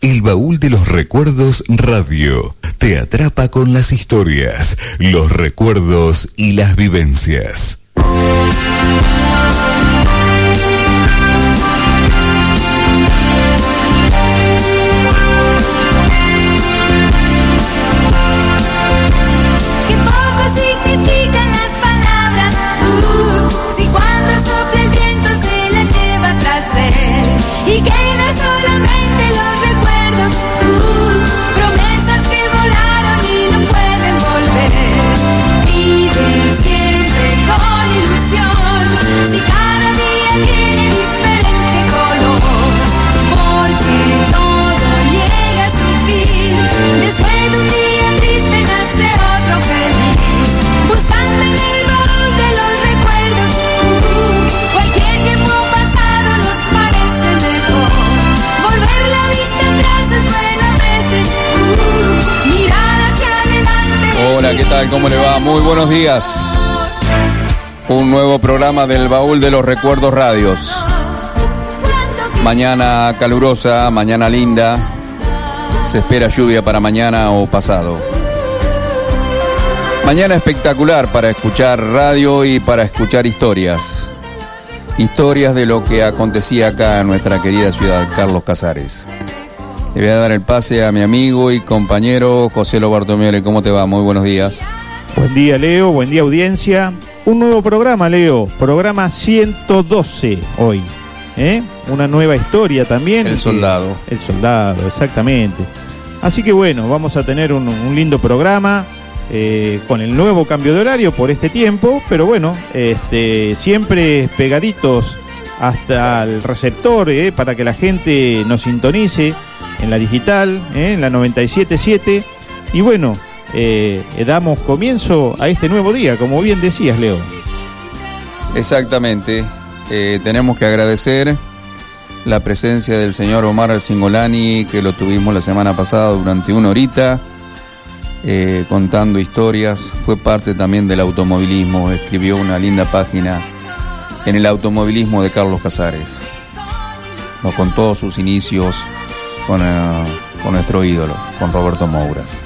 El baúl de los recuerdos radio te atrapa con las historias, los recuerdos y las vivencias. ¿Qué tal? ¿Cómo le va? Muy buenos días. Un nuevo programa del Baúl de los Recuerdos Radios. Mañana calurosa, mañana linda. Se espera lluvia para mañana o pasado. Mañana espectacular para escuchar radio y para escuchar historias. Historias de lo que acontecía acá en nuestra querida ciudad, Carlos Casares. Le voy a dar el pase a mi amigo y compañero José Lo Bartomele. ¿Cómo te va? Muy buenos días. Buen día, Leo. Buen día, audiencia. Un nuevo programa, Leo. Programa 112 hoy. ¿eh? Una nueva historia también. El soldado. El soldado, exactamente. Así que bueno, vamos a tener un, lindo programa. Eh, con el nuevo cambio de horario por este tiempo, pero bueno, este, siempre pegaditos hasta el receptor ¿eh? para que la gente nos sintonice en la digital, ¿eh? en la 977. Y bueno, eh, damos comienzo a este nuevo día, como bien decías, Leo. Exactamente. Tenemos que agradecer la presencia del señor Omar Singolani, que lo tuvimos la semana pasada durante una horita, contando historias. Fue parte también del automovilismo, escribió una linda página en el automovilismo de Carlos Casares. Nos contó sus inicios, eh, con, nuestro ídolo, con Roberto Mouras.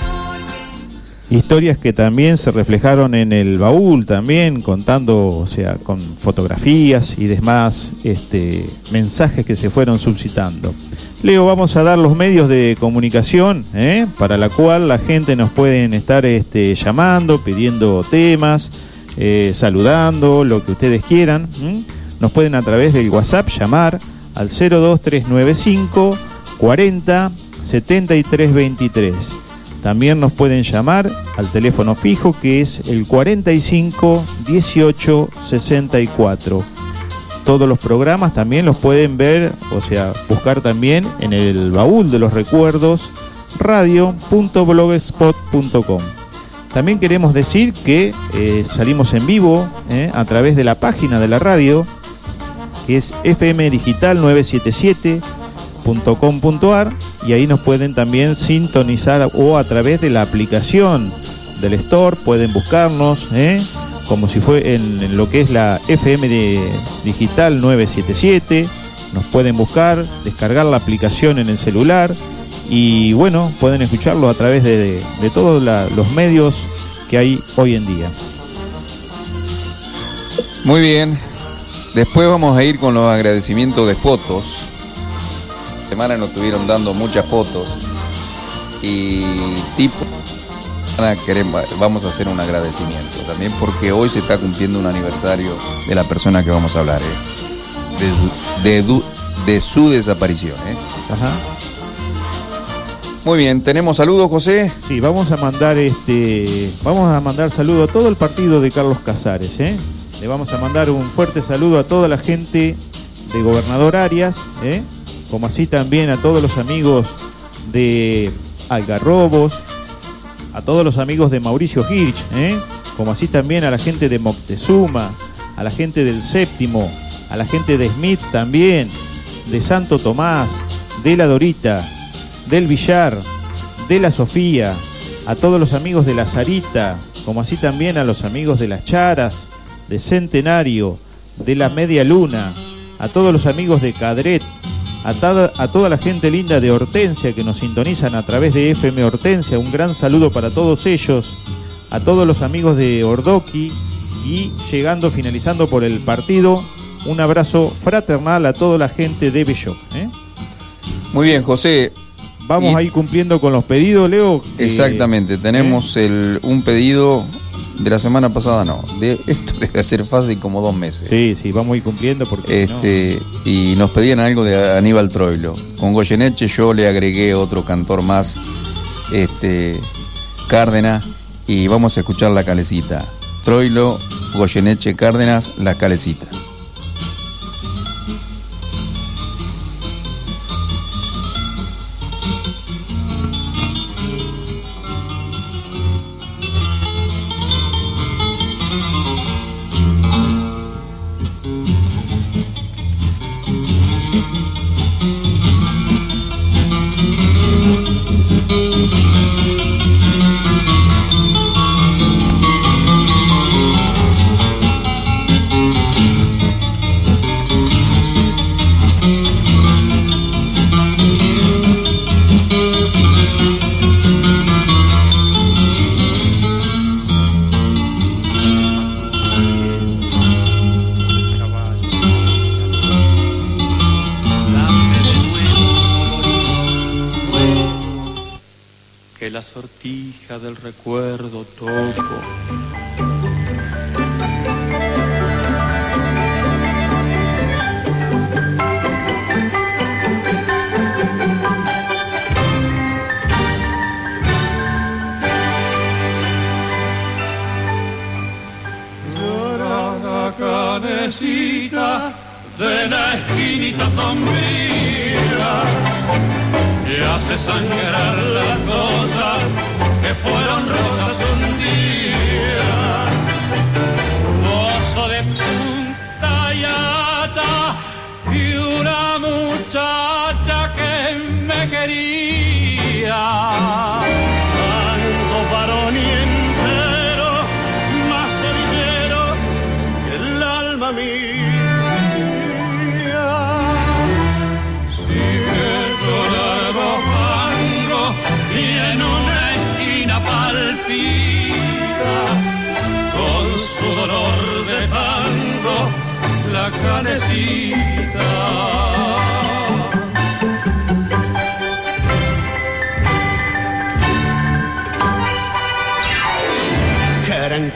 Historias que también se reflejaron en el baúl, también contando, o sea, con fotografías y demás este, mensajes que se fueron suscitando. Leo, vamos a dar los medios de comunicación ¿eh? para la cual la gente nos pueden estar este, llamando, pidiendo temas, eh, saludando, lo que ustedes quieran. Nos pueden a través del WhatsApp llamar al 02395 40 73 23. También nos pueden llamar al teléfono fijo que es el 45 18 64. Todos los programas también los pueden ver, o sea, buscar también en el baúl de los recuerdos radio.blogspot.com. También queremos decir que eh, salimos en vivo eh, a través de la página de la radio, que es FM Digital 977 .com.ar y ahí nos pueden también sintonizar o a través de la aplicación del store pueden buscarnos ¿eh? como si fue en, lo que es la FM Digital 977 nos pueden buscar descargar la aplicación en el celular y bueno pueden escucharlo a través de, de todos los medios que hay hoy en día muy bien después vamos a ir con los agradecimientos de fotos semana nos estuvieron dando muchas fotos y tipo vamos a hacer un agradecimiento también porque hoy se está cumpliendo un aniversario de la persona que vamos a hablar, ¿eh? de, su, desaparición. ¿eh? Muy bien, ¿tenemos saludos, José? Sí, vamos a mandar este, vamos a mandar saludo a todo el partido de Carlos Casares, ¿eh? Le vamos a mandar un fuerte saludo a toda la gente de Gobernador Arias, ¿eh? como así también a todos los amigos de Algarrobos, a todos los amigos de Mauricio Hirsch, ¿eh? como así también a la gente de Moctezuma, a la gente del Séptimo, a la gente de Smith también, de Santo Tomás, de la Dorita, del Villar, de la Sofía, a todos los amigos de la Sarita, como así también a los amigos de las Charas, de Centenario, de la Media Luna, a todos los amigos de Cadret, A, toda la gente linda de Hortensia que nos sintonizan a través de FM Hortensia, un gran saludo para todos ellos, a todos los amigos de Ordoqui y llegando, finalizando por el partido, un abrazo fraternal a toda la gente de Belloc. ¿eh? Muy bien, José. Vamos a ir cumpliendo con los pedidos, Leo. Exactamente, tenemos ¿Eh? el, un pedido de la semana pasada, no. De, esto debe ser fácil como dos meses. Sí, sí, vamos a ir cumpliendo porque. Este, Y nos pedían algo de Aníbal Troilo. Con Goyeneche yo le agregué otro cantor más, este, Cárdenas, y vamos a escuchar la calecita. Troilo, Goyeneche, Cárdenas, la calecita.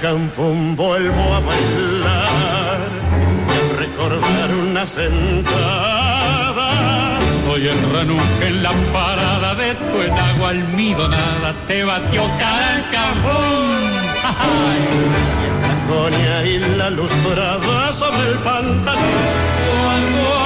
canfón vuelvo a bailar y al recordar una sentada. Soy el ranunque en la parada de tu enagua almidonada, te batió cara. Y en la coña y la luz dorada sobre el pantalón.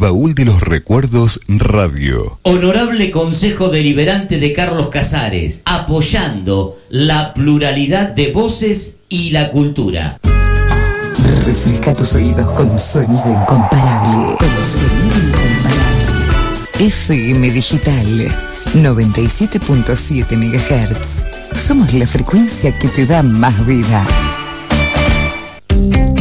baúl de los recuerdos radio. Honorable Consejo Deliberante de Carlos Casares, apoyando la pluralidad de voces y la cultura. Refresca tus oídos con sonido incomparable. Con sonido incomparable. FM Digital 97.7 MHz. Somos la frecuencia que te da más vida.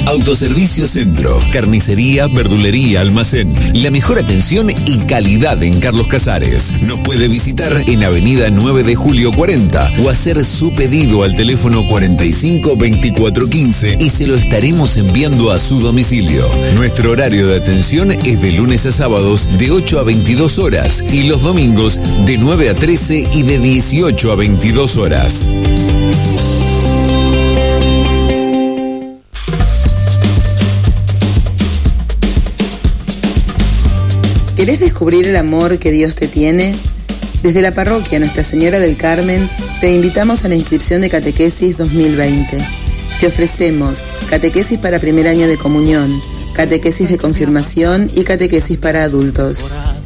Autoservicio Centro, carnicería, verdulería, almacén. La mejor atención y calidad en Carlos Casares. Nos puede visitar en Avenida 9 de Julio 40 o hacer su pedido al teléfono 45 24 15 y se lo estaremos enviando a su domicilio. Nuestro horario de atención es de lunes a sábados de 8 a 22 horas y los domingos de 9 a 13 y de 18 a 22 horas. ¿Querés descubrir el amor que Dios te tiene? Desde la parroquia Nuestra Señora del Carmen te invitamos a la inscripción de Catequesis 2020. Te ofrecemos catequesis para primer año de comunión, catequesis de confirmación y catequesis para adultos.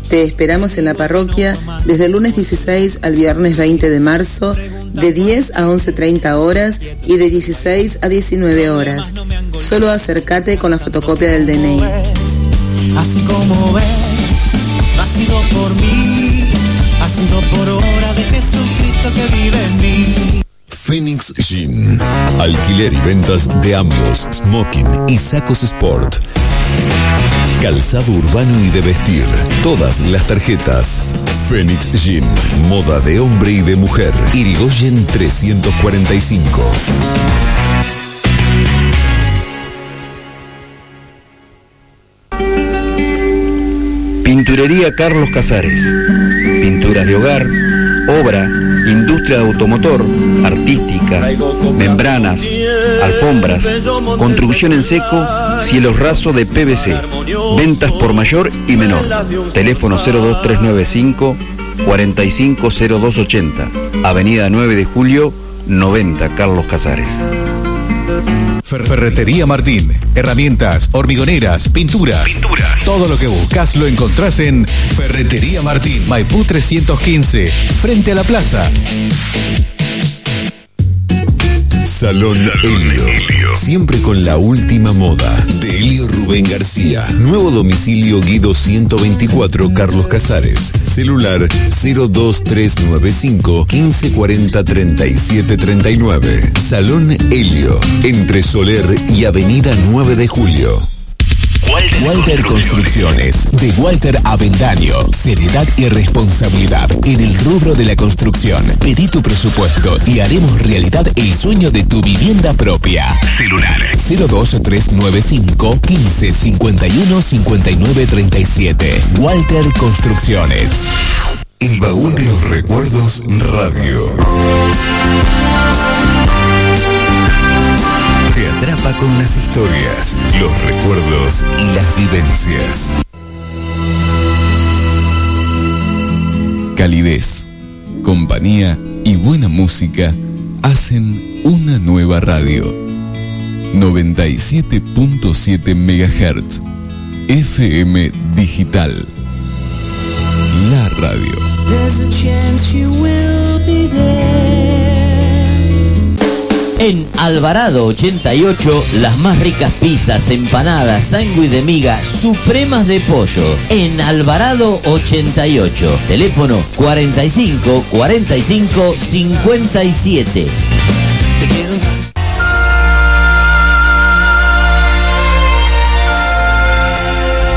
Te esperamos en la parroquia desde el lunes 16 al viernes 20 de marzo de 10 a 11.30 horas y de 16 a 19 horas. Solo acércate con la fotocopia del DNI. Sido por mí, ha sido por obra de Jesucristo que vive en mí. Phoenix Jean. Alquiler y ventas de ambos, smoking y sacos sport. Calzado urbano y de vestir. Todas las tarjetas. Phoenix Jean. Moda de hombre y de mujer. Irigoyen 345. Pinturería Carlos Casares. Pinturas de hogar, obra, industria de automotor, artística, membranas, alfombras, construcción en seco, cielos raso de PVC. Ventas por mayor y menor. Teléfono 02395 450280. Avenida 9 de Julio 90 Carlos Casares. Ferretería Martín. Herramientas, hormigoneras, pinturas. Todo lo que buscas lo encontrás en Ferretería Martín. Maipú 315. Frente a la plaza. Salón, Helio. Siempre con la última moda. De Helio Rubén García. Nuevo domicilio Guido 124 Carlos Casares. Celular 02395 1540 3739. Salón Helio. Entre Soler y Avenida 9 de Julio. Walter Construcciones, de Walter Avendaño. Seriedad y responsabilidad en el rubro de la construcción. Pedí tu presupuesto y haremos realidad el sueño de tu vivienda propia. Celular 02395 15 51 59 37. Walter Construcciones. El baúl de los recuerdos radio. Con las historias, los recuerdos y las vivencias. Calidez, compañía y buena música hacen una nueva radio. 97.7 MHz. FM Digital. La radio. En Alvarado 88, las más ricas pizzas, empanadas, sándwich de miga, supremas de pollo. En Alvarado 88, teléfono 45 45 57.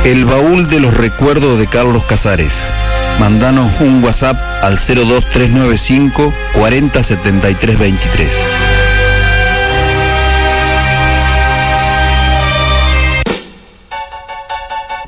El baúl de los recuerdos de Carlos Casares. Mandanos un WhatsApp al 02395 407323.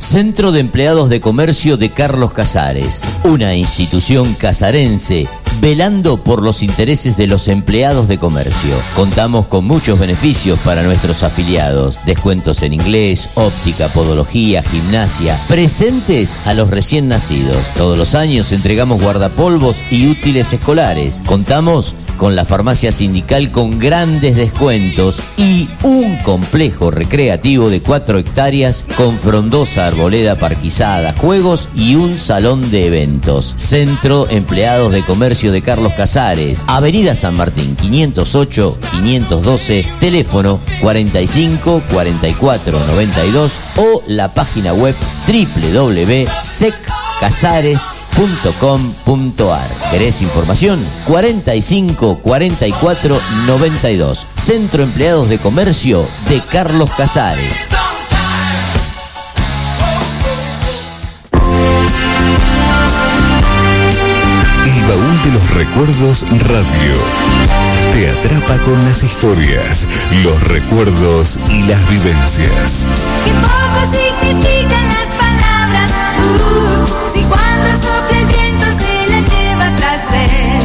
Centro de Empleados de Comercio de Carlos Casares, una institución casarense velando por los intereses de los empleados de comercio. Contamos con muchos beneficios para nuestros afiliados, descuentos en inglés, óptica, podología, gimnasia, presentes a los recién nacidos. Todos los años entregamos guardapolvos y útiles escolares. Contamos con la farmacia sindical con grandes descuentos y un complejo recreativo de 4 hectáreas con frondosa arboleda parquizada, juegos y un salón de eventos. Centro Empleados de Comercio de Carlos Casares, Avenida San Martín 508 512, teléfono 45 44 92 o la página web www.seccasares.com .com.ar. ¿Querés información? 45 44 92. Centro Empleados de Comercio de Carlos Casares. Baúl de los recuerdos radio. Te atrapa con las historias, los recuerdos y las vivencias. Que poco significan las palabras. Uh, si cuando sopla el viento se la lleva tras él.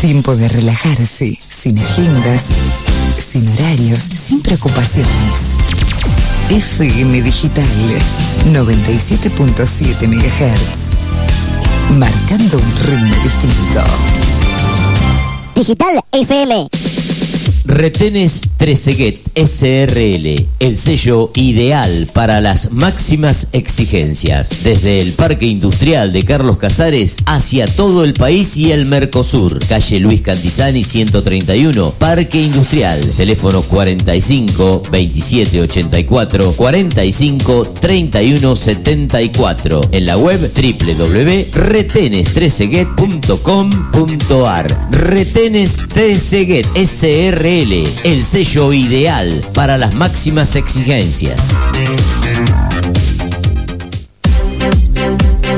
Tiempo de relajarse, sin agendas, sin horarios, sin preocupaciones. FM Digital 97.7 MHz. Marcando un ritmo distinto. Digital FM. Retenes Treseguet SRL, el sello ideal para las máximas exigencias, desde el Parque Industrial de Carlos Casares hacia todo el país y el Mercosur, calle Luis Cantizani 131, Parque Industrial, teléfono 45 27 84 45 31 74, en la web www.retenestreseguet.com.ar. Retenes Treseguet SRL el sello ideal para las máximas exigencias.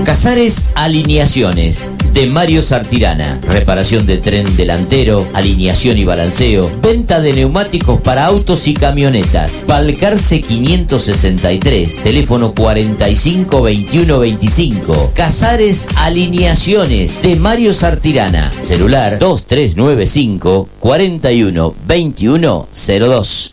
Casares Alineaciones de Mario Sartirana. Reparación de tren delantero, alineación y balanceo, venta de neumáticos para autos y camionetas. Balcarce 563, teléfono 452125. Casares Alineaciones de Mario Sartirana. Celular 2395 41 21 02.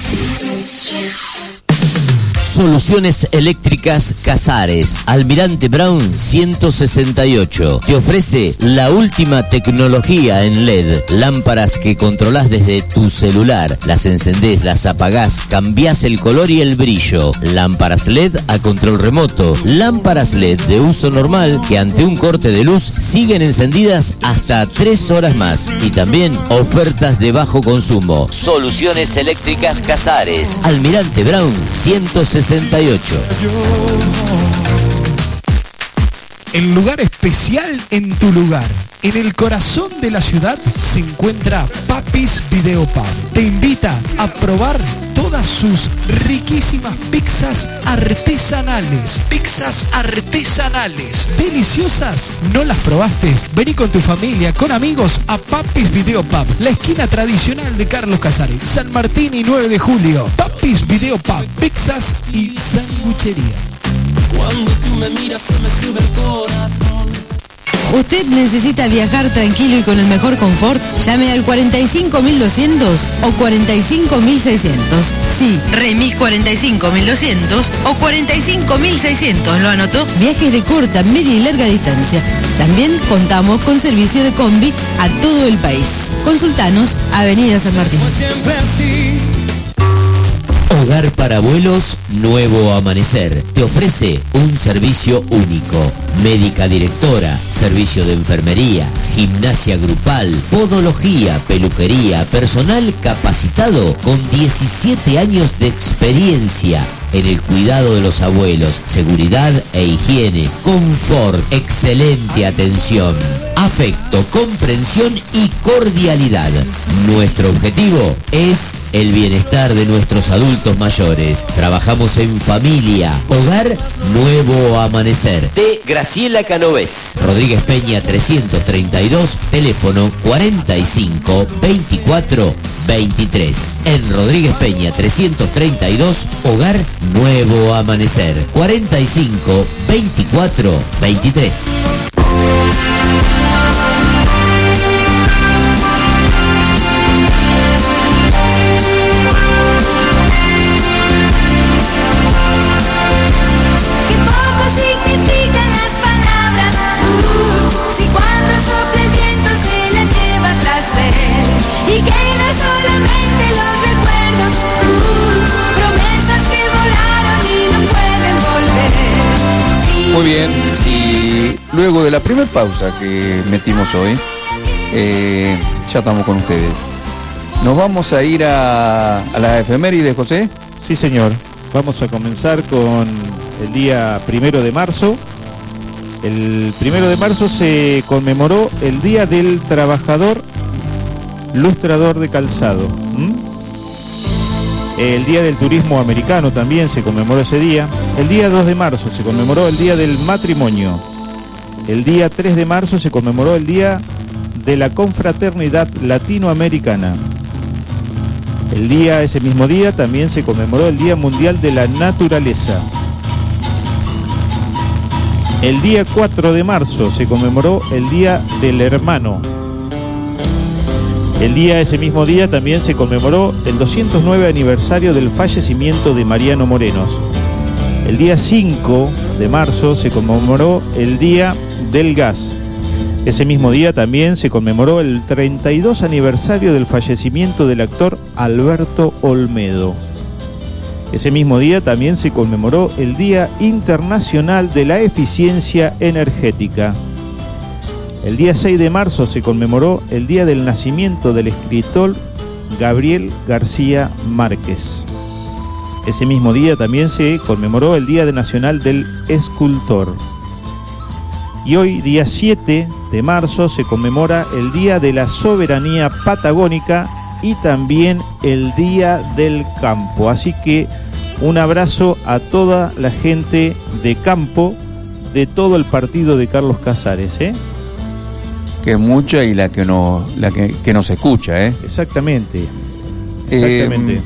Soluciones Eléctricas Casares, Almirante Brown 168. Te ofrece la última tecnología en LED. Lámparas que controlás desde tu celular. Las encendés, las apagás, cambiás el color y el brillo. Lámparas LED a control remoto. Lámparas LED de uso normal que ante un corte de luz siguen encendidas hasta 3 horas más. Y también ofertas de bajo consumo. Soluciones Eléctricas Casares, Almirante Brown 168. 68. El lugar especial en tu lugar. En el corazón de la ciudad se encuentra Papis Video Pub. Te invita a probar todas sus riquísimas pizzas artesanales. Pizzas artesanales. Deliciosas. ¿No las probaste? Vení con tu familia, con amigos a Papis Video Pub. La esquina tradicional de Carlos Casares. San Martín y 9 de julio. Papis Video Pub. Pizzas y sanguchería. Cuando tú me miras se me sube el corazón. ¿Usted necesita viajar tranquilo y con el mejor confort? Llame al 45200 o 45600. Sí, remis 45200 o 45600. ¿Lo anotó? Viajes de corta, media y larga distancia. También contamos con servicio de combi a todo el país. Consultanos Avenida San Martín. Siempre así. Hogar para abuelos Nuevo Amanecer te ofrece un servicio único. Médica directora, servicio de enfermería, gimnasia grupal, podología, peluquería, personal capacitado con 17 años de experiencia en el cuidado de los abuelos, seguridad e higiene, confort, excelente atención, afecto, comprensión y cordialidad. Nuestro objetivo es el bienestar de nuestros adultos mayores. Trabajamos en familia, hogar, nuevo amanecer. De Graciela Canovés. Rodríguez Peña 332, teléfono 45 24 23. En Rodríguez Peña 332, hogar, nuevo amanecer. 45 24 23. Luego de la primera pausa que metimos hoy, eh, ya estamos con ustedes. Nos vamos a ir a, a la efeméride, José. Sí, señor. Vamos a comenzar con el día primero de marzo. El primero de marzo se conmemoró el Día del Trabajador Lustrador de Calzado. El Día del Turismo Americano también se conmemoró ese día. El día 2 de marzo se conmemoró el Día del Matrimonio. El día 3 de marzo se conmemoró el Día de la Confraternidad Latinoamericana. El día, ese mismo día, también se conmemoró el Día Mundial de la Naturaleza. El día 4 de marzo se conmemoró el Día del Hermano. El día, ese mismo día, también se conmemoró el 209 aniversario del fallecimiento de Mariano Morenos. El día 5 de marzo se conmemoró el Día del Gas. Ese mismo día también se conmemoró el 32 aniversario del fallecimiento del actor Alberto Olmedo. Ese mismo día también se conmemoró el Día Internacional de la Eficiencia Energética. El día 6 de marzo se conmemoró el día del nacimiento del escritor Gabriel García Márquez. Ese mismo día también se conmemoró el Día Nacional del Escultor. Y hoy, día 7 de marzo, se conmemora el Día de la Soberanía Patagónica y también el Día del Campo. Así que un abrazo a toda la gente de campo de todo el partido de Carlos Casares. ¿eh? Que es mucha y la que, no, la que, que nos escucha, ¿eh? Exactamente. Eh, Exactamente.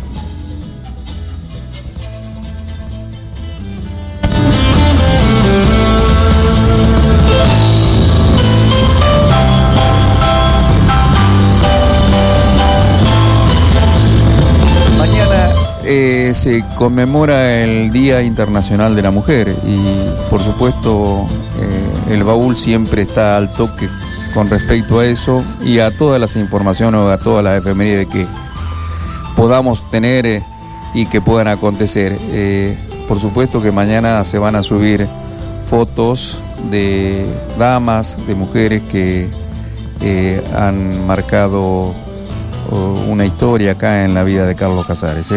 Se conmemora el Día Internacional de la Mujer y por supuesto eh, el baúl siempre está al toque con respecto a eso y a todas las informaciones o a todas las efemérides que podamos tener eh, y que puedan acontecer. Eh, por supuesto que mañana se van a subir fotos de damas, de mujeres que han marcado oh, una historia acá en la vida de Carlos Casares.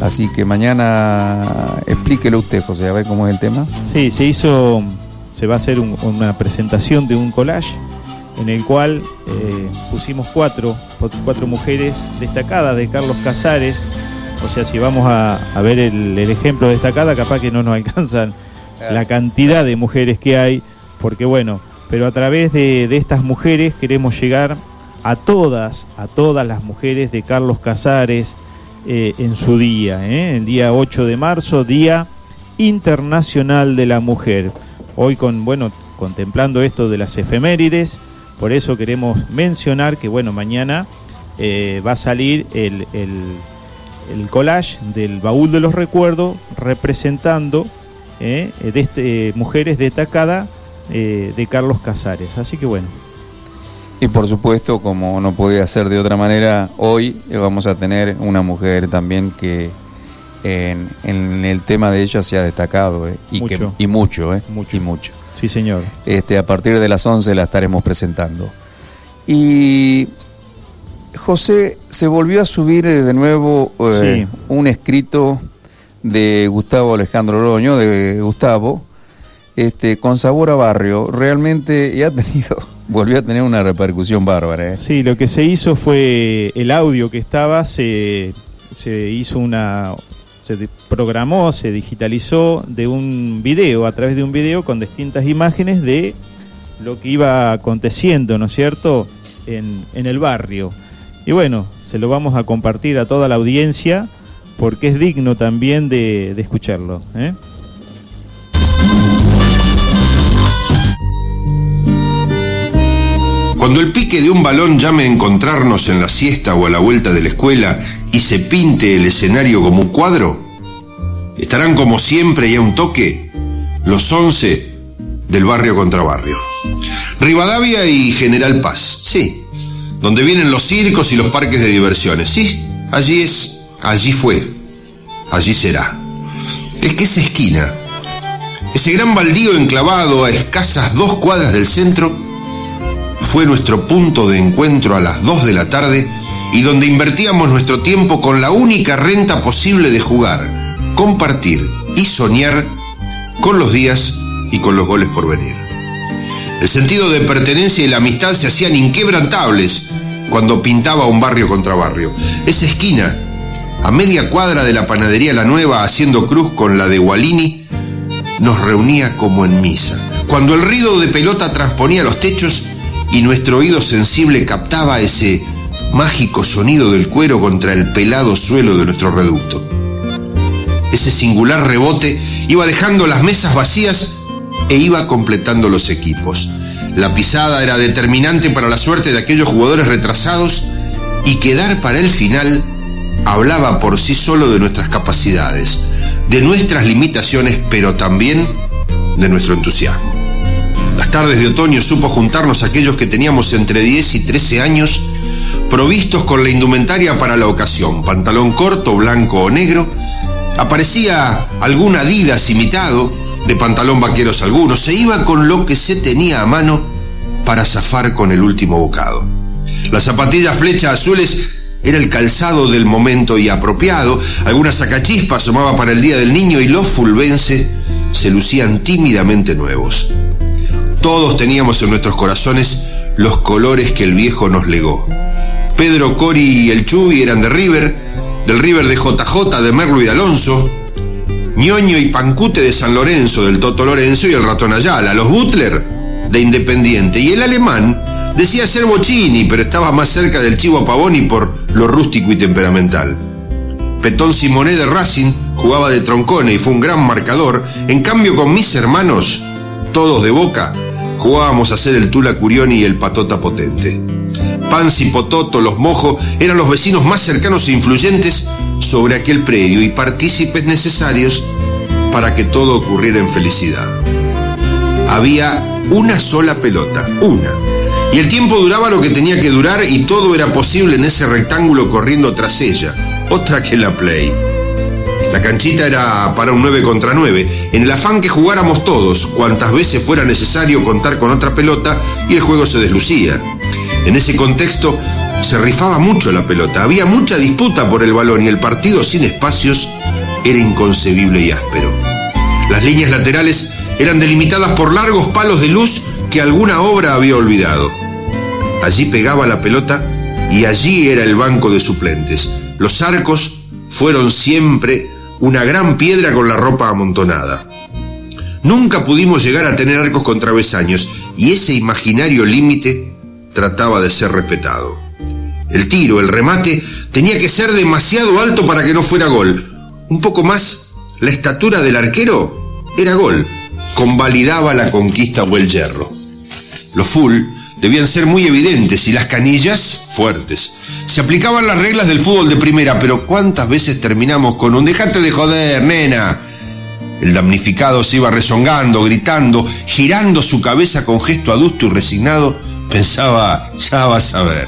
Así que mañana explíquelo usted, José, a ver cómo es el tema. Sí, se hizo, se va a hacer un- una presentación de un collage en el cual eh, pusimos cuatro, cuatro mujeres destacadas de Carlos Casares. O sea, si vamos a, a ver el, el ejemplo destacada, capaz que no nos alcanzan la cantidad de mujeres que hay, porque bueno, pero a través de, de estas mujeres queremos llegar a todas, a todas las mujeres de Carlos Casares eh, en su día, ¿eh? el día 8 de marzo, Día Internacional de la Mujer. Hoy con, bueno, contemplando esto de las efemérides, por eso queremos mencionar que, bueno, mañana eh, va a salir el, el- collage del baúl de los recuerdos representando de este, mujeres destacadas de Carlos Casares. Así que bueno. Y por supuesto, como no podía ser de otra manera, hoy eh, vamos a tener una mujer también que en, en el tema de ella se ha destacado eh, y, que- Mucho. y mucho, eh, y mucho. Sí, señor. Este, a partir de las 11 la estaremos presentando. Y José se volvió a subir eh, de nuevo eh, Sí. un escrito de Gustavo Alejandro Oroño, de Gustavo, este, con sabor a barrio. Realmente ha tenido, volvió a tener una repercusión bárbara. ¿eh? Sí, lo que se hizo fue el audio que estaba, se, se hizo una. Se programó, se digitalizó de un video, a través de un video con distintas imágenes de lo que iba aconteciendo, ¿no es cierto?, en, en el barrio. Y bueno, se lo vamos a compartir a toda la audiencia porque es digno también de, de escucharlo. ¿eh? Cuando el pique de un balón llame a encontrarnos en la siesta o a la vuelta de la escuela y se pinte el escenario como un cuadro, estarán como siempre y a un toque los once del barrio contra barrio. Rivadavia y General Paz, sí. Donde vienen los circos y los parques de diversiones, sí. Allí es, allí fue, allí será. Es que esa esquina Ese gran baldío enclavado a escasas dos cuadras del centro fue nuestro punto de encuentro a las dos de la tarde y donde invertíamos nuestro tiempo con la única renta posible de jugar, compartir y soñar con los días y con los goles por venir. El sentido de pertenencia y la amistad se hacían inquebrantables cuando pintaba un barrio contra barrio. Esa esquina, a media cuadra de la panadería La Nueva, haciendo cruz con la de Gualini, nos reunía como en misa. Cuando el ruido de pelota transponía los techos y nuestro oído sensible captaba ese mágico sonido del cuero contra el pelado suelo de nuestro reducto. Ese singular rebote iba dejando las mesas vacías e iba completando los equipos. La pisada era determinante para la suerte de aquellos jugadores retrasados y quedar para el final hablaba por sí solo de nuestras capacidades, de nuestras limitaciones, pero también de nuestro entusiasmo. Las tardes de otoño supo juntarnos aquellos que teníamos entre 10 y 13 años, provistos con la indumentaria para la ocasión, pantalón corto, blanco o negro, aparecía algún Adidas imitado, de pantalón vaqueros algunos, se iba con lo que se tenía a mano para zafar con el último bocado. Las zapatillas flecha azules era el calzado del momento y apropiado, alguna sacachispa asomaba para el Día del Niño y los fulvense se lucían tímidamente nuevos. Todos teníamos en nuestros corazones los colores que el viejo nos legó. Pedro, Cori y el Chubi eran de River, del River de JJ, de Merlo y de Alonso, Ñoño y Pancute de San Lorenzo, del Toto Lorenzo y el Ratón Ayala, los Butler de Independiente y el alemán decía ser Bocini, pero estaba más cerca del Chivo Pavoni por lo rústico y temperamental. Petón Simoné de Racing jugaba de troncone y fue un gran marcador, en cambio con mis hermanos, todos de boca, jugábamos a ser el Tula Curioni y el Patota Potente. Panzi, Pototo, los Mojo eran los vecinos más cercanos e influyentes sobre aquel predio y partícipes necesarios para que todo ocurriera en felicidad. Había una sola pelota, una. Y el tiempo duraba lo que tenía que durar y todo era posible en ese rectángulo corriendo tras ella, otra que la play. La canchita era para un 9 contra 9, en el afán que jugáramos todos, cuantas veces fuera necesario contar con otra pelota y el juego se deslucía. En ese contexto se rifaba mucho la pelota, había mucha disputa por el balón y el partido sin espacios era inconcebible y áspero. Las líneas laterales eran delimitadas por largos palos de luz que alguna obra había olvidado. Allí pegaba la pelota y allí era el banco de suplentes. Los arcos fueron siempre una gran piedra con la ropa amontonada. Nunca pudimos llegar a tener arcos con travesaños y ese imaginario límite trataba de ser respetado. El tiro, el remate, tenía que ser demasiado alto para que no fuera gol. Un poco más, la estatura del arquero era gol. Convalidaba la conquista o el hierro. Los full debían ser muy evidentes y las canillas fuertes. Se aplicaban las reglas del fútbol de primera, pero ¿cuántas veces terminamos con un dejate de joder, nena? El damnificado se iba rezongando, gritando, girando su cabeza con gesto adusto y resignado, pensaba, ya vas a ver.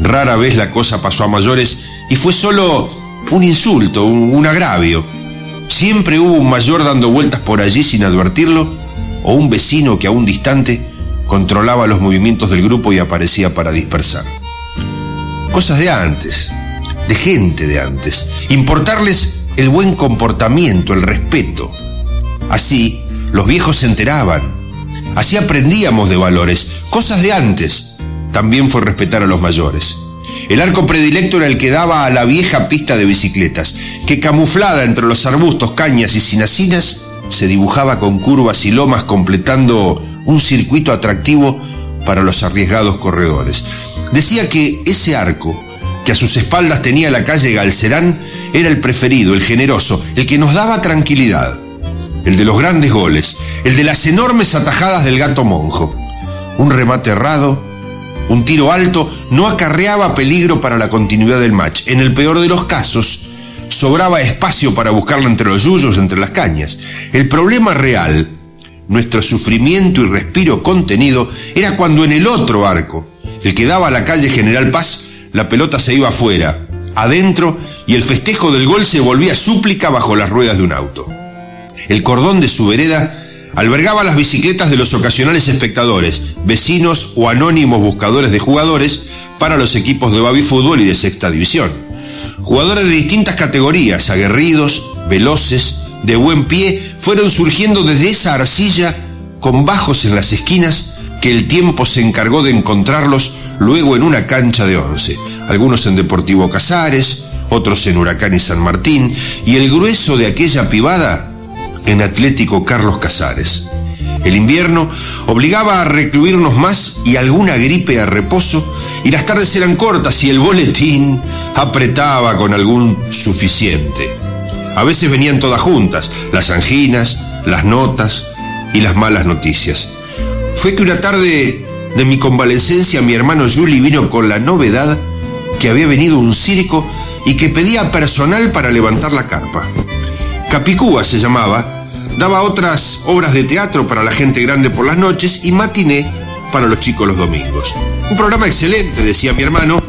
Rara vez la cosa pasó a mayores y fue solo un insulto, un, un agravio. Siempre hubo un mayor dando vueltas por allí sin advertirlo, o un vecino que aún distante controlaba los movimientos del grupo y aparecía para dispersar. Cosas de antes, de gente de antes. Importarles el buen comportamiento, el respeto. Así, los viejos se enteraban. Así aprendíamos de valores. Cosas de antes. También fue respetar a los mayores. El arco predilecto era el que daba a la vieja pista de bicicletas, que camuflada entre los arbustos, cañas y sinacinas, se dibujaba con curvas y lomas completando un circuito atractivo para los arriesgados corredores. Decía que ese arco, que a sus espaldas tenía la calle Galcerán, era el preferido, el generoso, el que nos daba tranquilidad, el de los grandes goles, el de las enormes atajadas del gato monjo. Un remate errado, un tiro alto no acarreaba peligro para la continuidad del match. En el peor de los casos, sobraba espacio para buscarla entre los yuyos, entre las cañas. El problema real, nuestro sufrimiento y respiro contenido, era cuando en el otro arco, el que daba a la calle General Paz, la pelota se iba afuera, adentro, y el festejo del gol se volvía súplica bajo las ruedas de un auto. El cordón de su vereda albergaba las bicicletas de los ocasionales espectadores, vecinos o anónimos buscadores de jugadores para los equipos de baby fútbol y de sexta división. Jugadores de distintas categorías, aguerridos, veloces, de buen pie, fueron surgiendo desde esa arcilla con bajos en las esquinas que el tiempo se encargó de encontrarlos luego en una cancha de once, algunos en Deportivo Casares, otros en Huracán y San Martín, y el grueso de aquella pivada en Atlético Carlos Casares. El invierno obligaba a recluirnos más y alguna gripe a reposo, y las tardes eran cortas y el boletín apretaba con algún suficiente. A veces venían todas juntas, las anginas, las notas y las malas noticias. Fue que una tarde de mi convalecencia mi hermano Juli vino con la novedad que había venido un circo y que pedía personal para levantar la carpa. Capicúa se llamaba, daba otras obras de teatro para la gente grande por las noches y matiné para los chicos los domingos. Un programa excelente, decía mi hermano,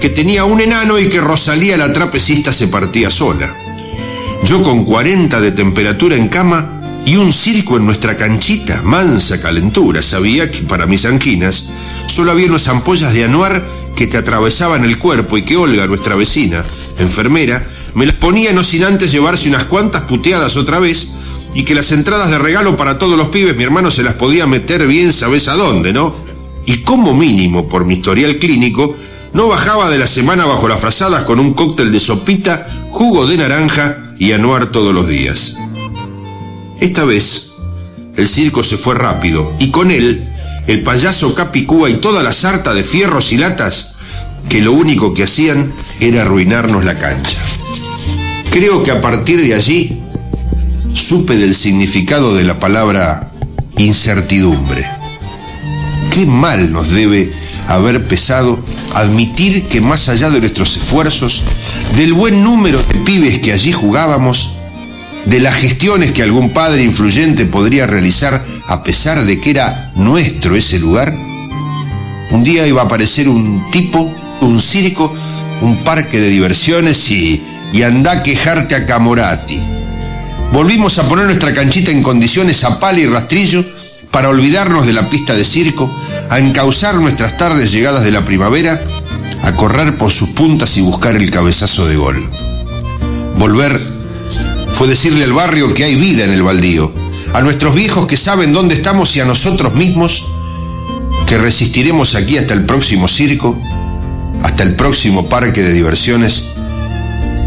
que tenía un enano y que Rosalía la trapecista se partía sola. Yo con 40 de temperatura en cama y un circo en nuestra canchita, mansa calentura, sabía que para mis anginas solo había unas ampollas de anuar que te atravesaban el cuerpo y que Olga, nuestra vecina, enfermera, me las ponía no sin antes llevarse unas cuantas puteadas otra vez y que las entradas de regalo para todos los pibes mi hermano se las podía meter bien sabes a dónde, ¿no? Y como mínimo, por mi historial clínico, no bajaba de la semana bajo las frazadas con un cóctel de sopita, jugo de naranja y anuar todos los días. Esta vez, el circo se fue rápido y con él, el payaso Capicúa y toda la sarta de fierros y latas que lo único que hacían era arruinarnos la cancha. Creo que a partir de allí supe del significado de la palabra incertidumbre. Qué mal nos debe haber pesado admitir que más allá de nuestros esfuerzos, del buen número de pibes que allí jugábamos, de las gestiones que algún padre influyente podría realizar a pesar de que era nuestro ese lugar, un día iba a aparecer un tipo, un circo, un parque de diversiones y, y anda a quejarte a Camorati. Volvimos a poner nuestra canchita en condiciones a pala y rastrillo para olvidarnos de la pista de circo, a encauzar nuestras tardes llegadas de la primavera, a correr por sus puntas y buscar el cabezazo de gol. Volver fue decirle al barrio que hay vida en el baldío, a nuestros viejos que saben dónde estamos y a nosotros mismos que resistiremos aquí hasta el próximo circo, hasta el próximo parque de diversiones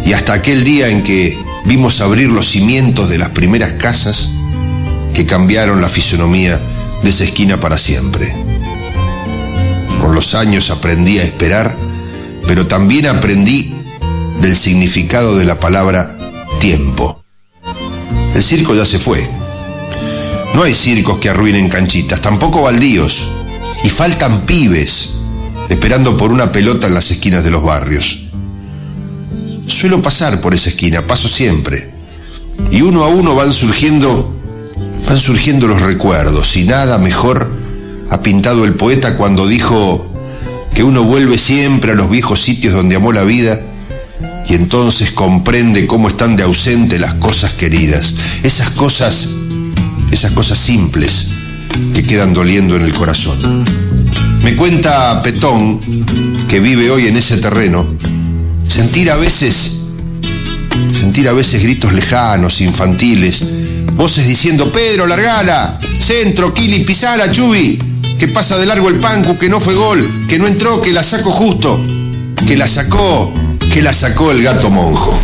y hasta aquel día en que vimos abrir los cimientos de las primeras casas que cambiaron la fisonomía de esa esquina para siempre. Con los años aprendí a esperar, pero también aprendí del significado de la palabra tiempo. El circo ya se fue. No hay circos que arruinen canchitas, tampoco baldíos. Y faltan pibes esperando por una pelota en las esquinas de los barrios. Suelo pasar por esa esquina, paso siempre. Y uno a uno van surgiendo van surgiendo los recuerdos y nada mejor ha pintado el poeta cuando dijo que uno vuelve siempre a los viejos sitios donde amó la vida y entonces comprende cómo están de ausente las cosas queridas, esas cosas, esas cosas simples que quedan doliendo en el corazón. Me cuenta Petón, que vive hoy en ese terreno, sentir a veces, sentir a veces gritos lejanos, infantiles, voces diciendo, Pedro, largala, centro, Kili, pisala, Chubi, que pasa de largo el pancu, que no fue gol, que no entró, que la saco justo, que la sacó, que la sacó el gato monjo.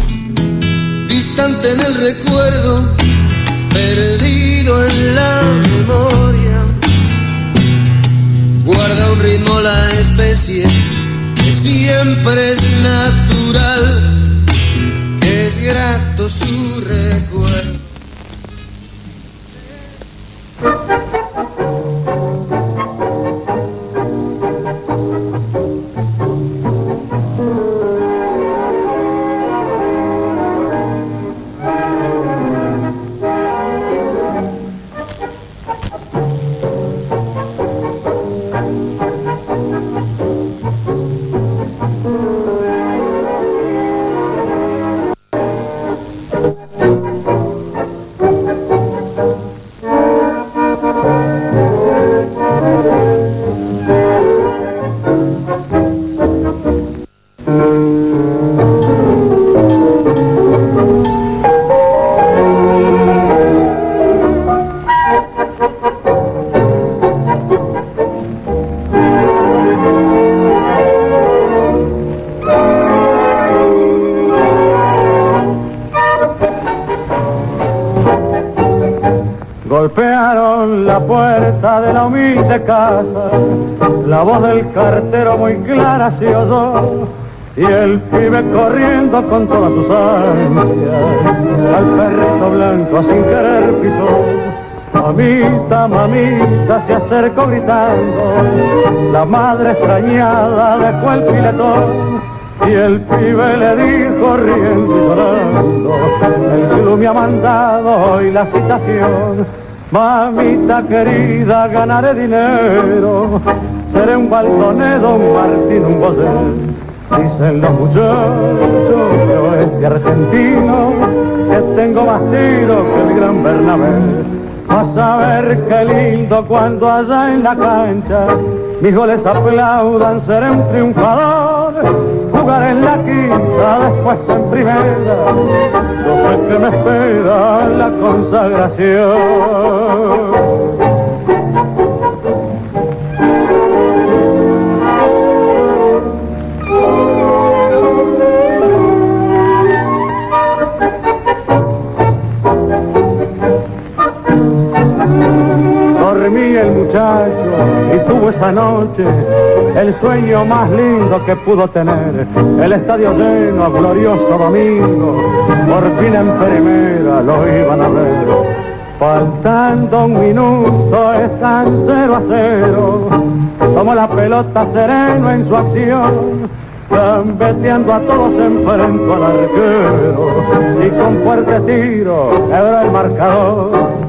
Distante en el recuerdo, perdido en la memoria, guarda un ritmo la especie que siempre es natural, que es grato su recuerdo. La voz del cartero muy clara se oyó, y el pibe corriendo con todas sus ansias, al perrito blanco sin querer pisó. Mamita, mamita, se acercó gritando, la madre extrañada dejó el filetón, y el pibe le dijo riendo y llorando, el club me ha mandado hoy la citación. Mamita querida, ganaré dinero, seré un baldonedo, un martín, un bosel. Dicen los muchachos de oeste argentino que tengo más tiro que el gran Bernabé. Vas a ver qué lindo cuando allá en la cancha mis goles aplaudan, seré un triunfador. Jugaré en la quinta, después en primera. Yo sé que me espera la consagración. Dormí el muchacho y tuvo esa noche el sueño más lindo que pudo tener. El estadio lleno, glorioso domingo, por fin en primera lo iban a ver. Faltando un minuto están cero a cero, como la pelota sereno en su acción. Gambeteando a todos enfrento al arquero y con fuerte tiro quebró el marcador.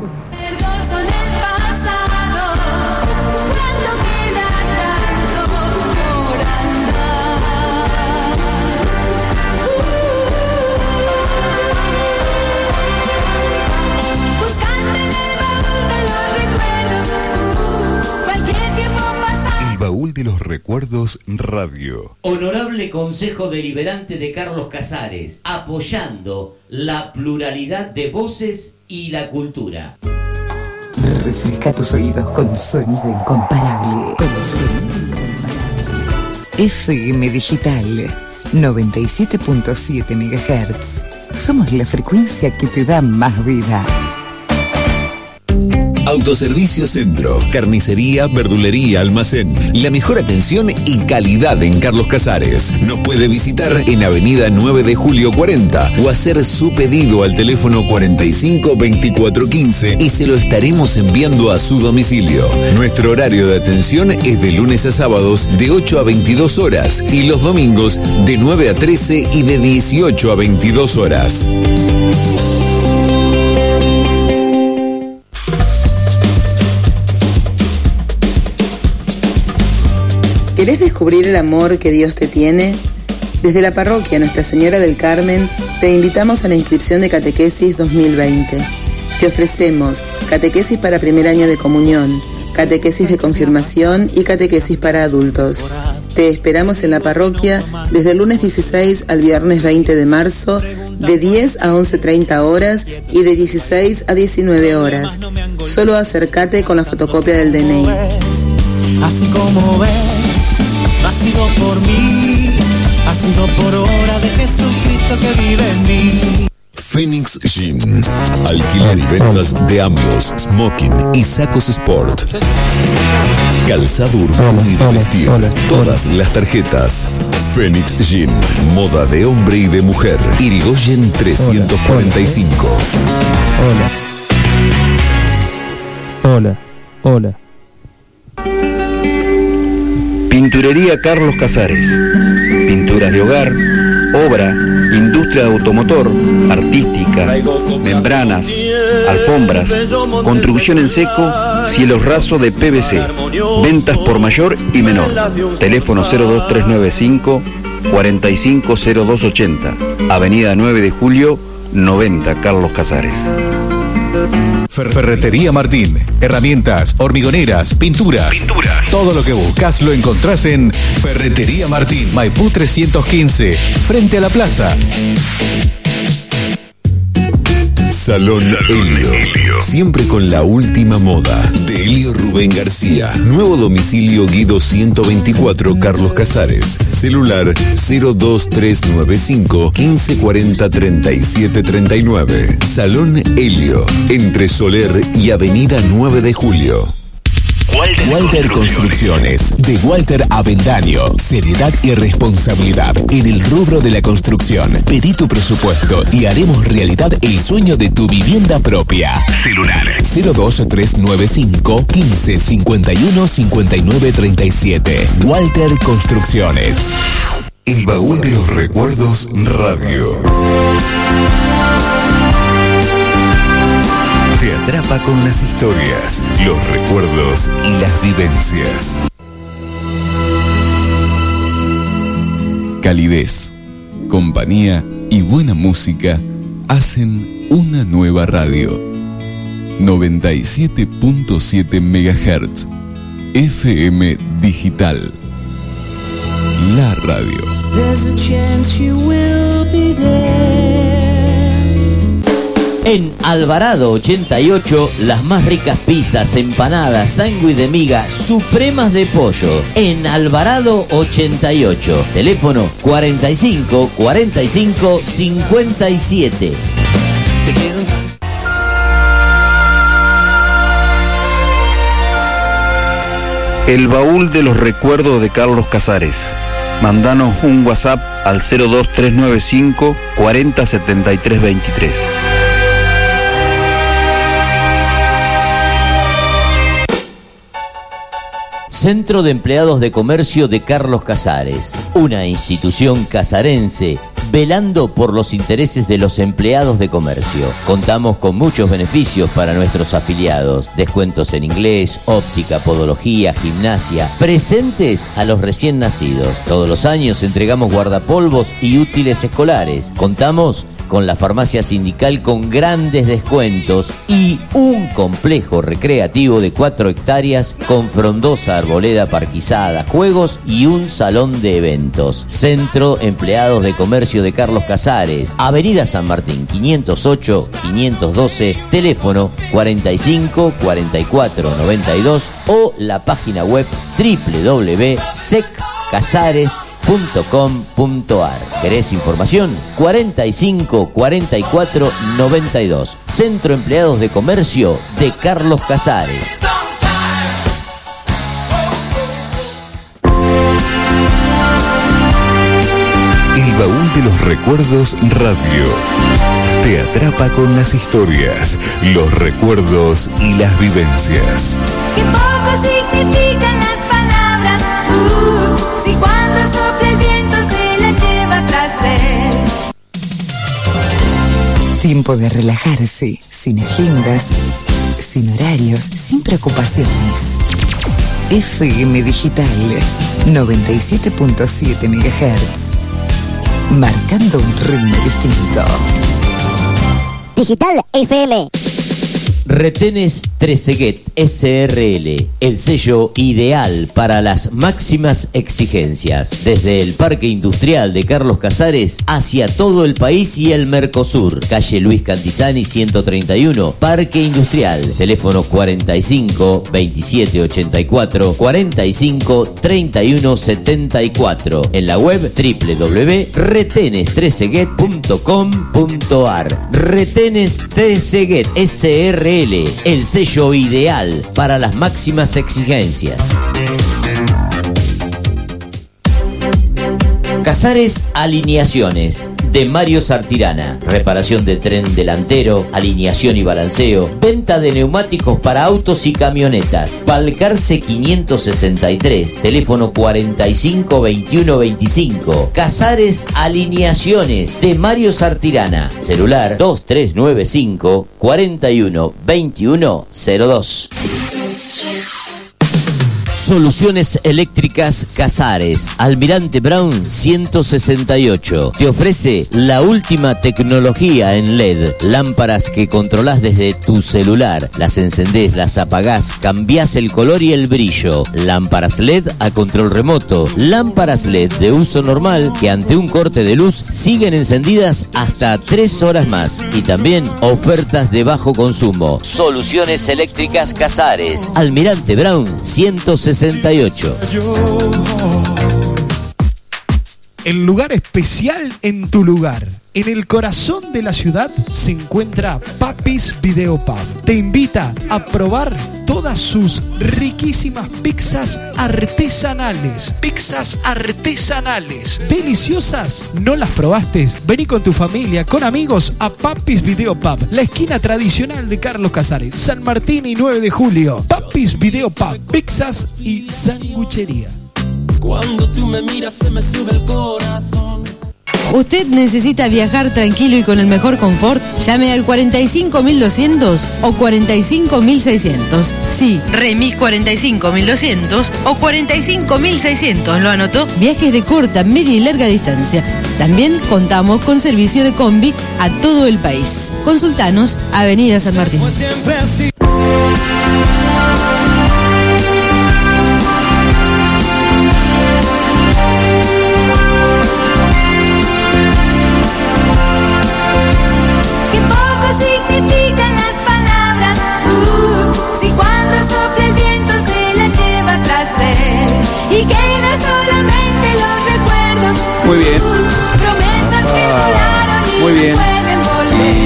Recuerdos radio. Honorable Consejo Deliberante de Carlos Casares, apoyando la pluralidad de voces y la cultura. Refresca tus oídos con sonido incomparable. Con sonido incomparable. FM Digital 97.7 MHz. Somos la frecuencia que te da más vida. Autoservicio Centro, carnicería, verdulería, almacén. La mejor atención y calidad en Carlos Casares. Nos puede visitar en Avenida 9 de Julio 40 o hacer su pedido al teléfono 45 24 15 y se lo estaremos enviando a su domicilio. Nuestro horario de atención es de lunes a sábados de 8 a 22 horas y los domingos de 9 a 13 y de 18 a 22 horas. ¿Querés descubrir el amor que Dios te tiene? Desde la parroquia Nuestra Señora del Carmen te invitamos a la inscripción de Catequesis 2020. Te ofrecemos catequesis para primer año de comunión, catequesis de confirmación y catequesis para adultos. Te esperamos en la parroquia desde el lunes 16 al viernes 20 de marzo de 10 a 11.30 horas y de 16 a 19 horas. Solo acércate con la fotocopia del DNI. Así como ves, ha sido por mí, ha sido por obra de Jesucristo que vive en mí. Phoenix Gym. Alquiler y ventas de ambos, smoking y sacos sport. Calzado urbano y de vestir. Todas las tarjetas. Phoenix Gym. Moda de hombre y de mujer. Irigoyen 345. Hola, hola. Pinturería Carlos Casares. Pinturas de hogar, obra, industria de automotor, artística, membranas, alfombras, construcción en seco, cielos rasos de PVC. Ventas por mayor y menor. Teléfono 02395 450280. Avenida 9 de Julio 90 Carlos Casares. Ferretería Martín. Herramientas, hormigoneras, pinturas. Todo lo que buscas lo encontrás en Ferretería Martín. Maipú 315. Frente a la plaza. Salón Helio. Siempre con la última moda. De Helio Rubén García. Nuevo domicilio Guido 124 Carlos Casares. Celular 02395 1540 3739. Salón Helio. Entre Soler y Avenida 9 de Julio. Walter, Construcciones, de Walter Avendaño. Seriedad y responsabilidad en el rubro de la construcción. Pedí tu presupuesto y haremos realidad el sueño de tu vivienda propia. Celular 02395 15 51 59 37. Walter Construcciones. El baúl de los recuerdos radio. Atrapa con las historias, los recuerdos y las vivencias. Calidez, compañía y buena música hacen una nueva radio. 97.7 MHz. FM Digital. La radio. En Alvarado 88, las más ricas pizzas, empanadas, sándwich de miga, supremas de pollo. En Alvarado 88, teléfono 45 45 57. El baúl de los recuerdos de Carlos Casares. Mandanos un WhatsApp al 02395 407323. Centro de Empleados de Comercio de Carlos Casares, una institución casarense velando por los intereses de los empleados de comercio. Contamos con muchos beneficios para nuestros afiliados, descuentos en inglés, óptica, podología, gimnasia, presentes a los recién nacidos. Todos los años entregamos guardapolvos y útiles escolares. Contamos con la farmacia sindical con grandes descuentos y un complejo recreativo de 4 hectáreas con frondosa arboleda parquizada, juegos y un salón de eventos. Centro Empleados de Comercio de Carlos Casares, Avenida San Martín 508 512, teléfono 45 44 92 o la página web www.seccasares.com.ar. ¿Querés información? 45 44 92. Centro Empleados de Comercio de Carlos Casares. El baúl de los recuerdos radio. Te atrapa con las historias, los recuerdos y las vivencias. Que poco significan Tiempo de relajarse, sin agendas, sin horarios, sin preocupaciones. FM Digital 97.7 MHz. Marcando un ritmo distinto. Digital FM. Retenes Treseguet SRL, el sello ideal para las máximas exigencias, desde el Parque Industrial de Carlos Casares hacia todo el país y el Mercosur, calle Luis Cantizani 131, Parque Industrial, teléfono 45 27 84 45 31 74, en la web www.retenestreseguet.com.ar. Retenes Treseguet SRL el sello ideal para las máximas exigencias. Casares Alineaciones de Mario Sartirana. Reparación de tren delantero, alineación y balanceo, venta de neumáticos para autos y camionetas. Balcarce 563, teléfono 45 21 25. Casares Alineaciones de Mario Sartirana. Celular 2395 41 21 02. Soluciones Eléctricas Casares, Almirante Brown 168. Te ofrece la última tecnología en LED. Lámparas que controlás desde tu celular. Las encendés, las apagás, cambiás el color y el brillo. Lámparas LED a control remoto. Lámparas LED de uso normal que ante un corte de luz siguen encendidas hasta 3 horas más. Y también ofertas de bajo consumo. Soluciones Eléctricas Casares, Almirante Brown 168. 68. El lugar especial en tu lugar. En el corazón de la ciudad se encuentra Papis Video Pub. Te invita a probar todas sus riquísimas pizzas artesanales. Pizzas artesanales. Deliciosas. ¿No las probaste? Vení con tu familia, con amigos a Papis Video Pub. La esquina tradicional de Carlos Casares. San Martín y 9 de julio. Papis Video Pub. Pizzas y sanguchería. Cuando tú me miras se me sube el corazón. ¿Usted necesita viajar tranquilo y con el mejor confort? Llame al 45200 o 45600. Sí, remis 45200 o 45600. ¿Lo anotó? Viajes de corta, media y larga distancia. También contamos con servicio de combi a todo el país. Consultanos Avenida San Martín. Siempre así.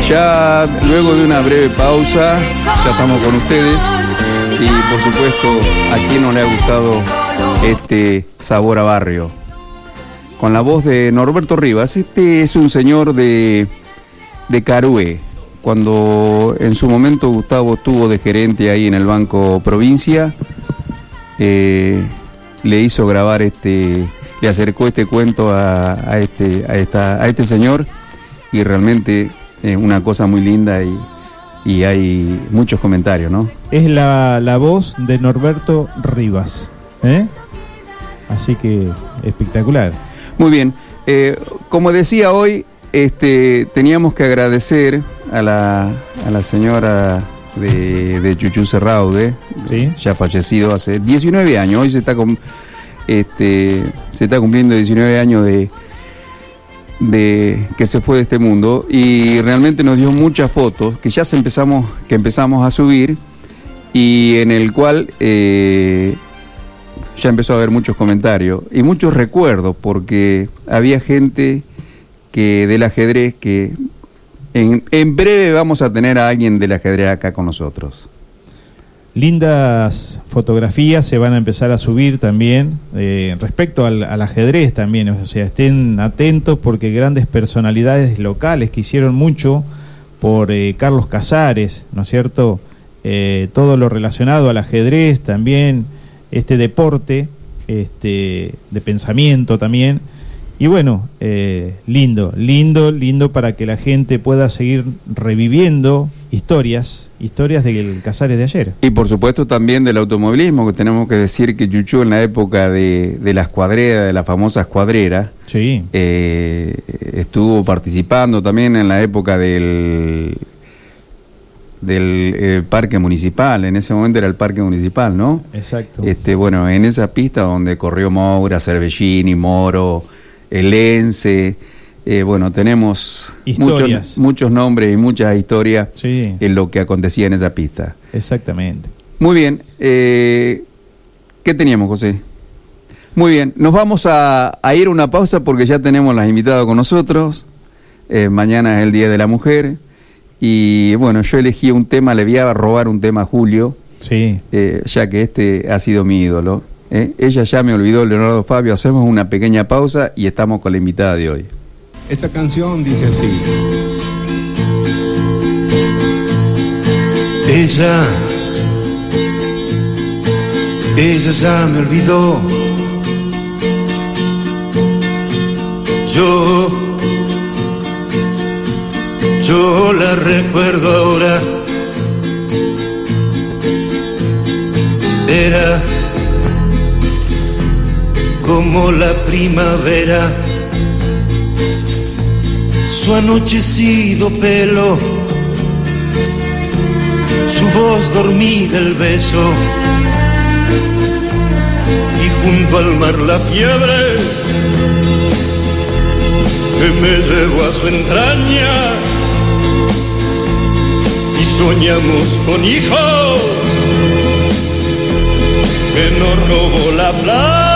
Ya luego de una breve pausa, ya estamos con ustedes. Y por supuesto, a quien no le ha gustado este sabor a barrio. Con la voz de Norberto Rivas. Este es un señor de, de Carué. Cuando en su momento Gustavo estuvo de gerente ahí en el Banco Provincia, eh, le hizo grabar este, le acercó este cuento a, este, a, esta, a este señor y realmente es una cosa muy linda y, y hay muchos comentarios, ¿no? Es la, la voz de Norberto Rivas. ¿eh? Así que espectacular. Muy bien. Eh, como decía hoy, este, teníamos que agradecer a la, a la señora de, de Chuchú Serraude, ya fallecido hace 19 años. Hoy se está, cum- este, se está cumpliendo 19 años de, de que se fue de este mundo y realmente nos dio muchas fotos que ya se empezamos, que empezamos a subir y en el cual eh, ya empezó a haber muchos comentarios y muchos recuerdos porque había gente que del ajedrez que en, en breve vamos a tener a alguien del ajedrez acá con nosotros. Lindas fotografías se van a empezar a subir también eh, respecto al, ajedrez también, o sea, estén atentos porque grandes personalidades locales que hicieron mucho por eh, Carlos Casares, ¿no es cierto? Eh, todo lo relacionado al ajedrez también, este deporte, este de pensamiento también. Y bueno, eh, lindo, lindo, lindo para que la gente pueda seguir reviviendo historias, historias del Casares de ayer. Y por supuesto también del automovilismo, que tenemos que decir que Chuchu en la época de, de la escuadrera, de la famosa escuadrera, Sí. eh, estuvo participando también en la época del del eh, parque municipal, en ese momento era el parque municipal, ¿no? Exacto. Este, bueno, en esa pista donde corrió Moura, Cervellini, Moro, Elense, eh, bueno, tenemos muchos, muchos nombres y muchas historias Sí. en lo que acontecía en esa pista. Exactamente. Muy bien, eh, ¿qué teníamos, José? Muy bien, nos vamos a, a ir a una pausa porque ya tenemos las invitadas con nosotros. Eh, mañana es el Día de la Mujer. Y bueno, yo elegí un tema, le voy a robar un tema a Julio, Sí. eh, ya que este ha sido mi ídolo. ¿Eh? Ella ya me olvidó, Leonardo Fabio. Hacemos una pequeña pausa y estamos con la invitada de hoy. Esta canción dice así. Ella, ella ya me olvidó. Yo, yo la recuerdo ahora. Era como la primavera, su anochecido pelo, su voz dormida el beso, y junto al mar la fiebre que me llevó a su entraña. Y soñamos con hijos que nos robó la plata.